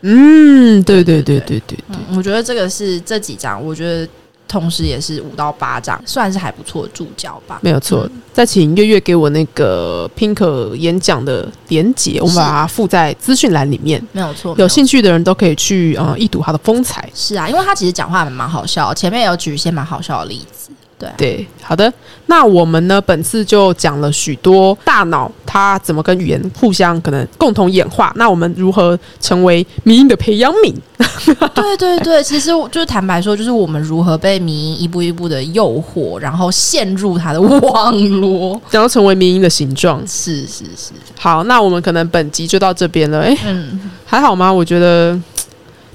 嗯，对对对对对对，嗯，我觉得这个是这几章，我觉得同时也是五到八张，算是还不错的助教吧。没有错。再请月月给我那个 Pink 演讲的连结，我们把它附在资讯栏里面。没有错，有兴趣趣的人都可以去呃一睹他的风采。是啊，因为他其实讲话还蛮好笑，前面有举一些蛮好笑的例子。对，对，好的，那我们呢本次就讲了许多大脑它怎么跟语言互相可能共同演化，那我们如何成为迷音的培养皿？对对对，其实我就是坦白说，就是我们如何被迷一步一步的诱惑，然后陷入它的网络。然后成为迷音的形状。是是是，好，那我们可能本集就到这边了。诶，嗯，还好吗？我觉得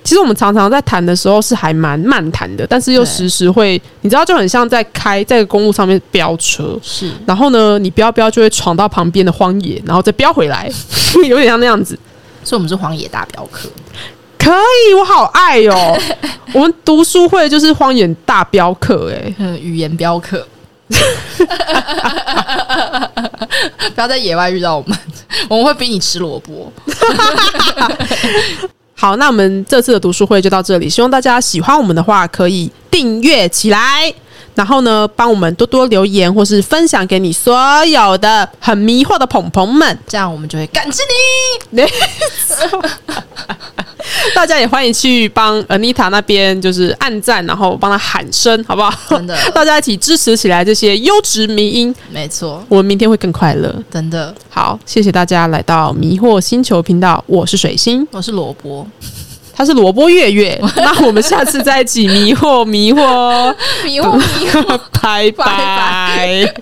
其实我们常常在谈的时候是还蛮慢谈的，但是又时时会，你知道，就很像在开在公路上面飙车，是然后呢，你飙飙就会闯到旁边的荒野，然后再飙回来，有点像那样子。所以我们是荒野大镖客。可以，我好爱哦！我们读书会就是荒野大镖客、哎，嗯，语言镖客。不要在野外遇到我们，我们会逼你吃萝卜。好，那我们这次的读书会就到这里，希望大家喜欢我们的话，可以订阅起来，然后呢，帮我们多多留言，或是分享给你所有的很迷惑的捧捧们。这样我们就会感激你。大家也欢迎去帮 Anita 那边就是按赞，然后帮她喊声，好不好？真的 大家一起支持起来这些优质迷音，没错，我们明天会更快乐。真的。好，谢谢大家来到迷惑星球频道，我是水星，我是萝卜，他是萝卜月月。那我们下次再一起迷惑迷惑，迷惑迷惑。拜拜拜。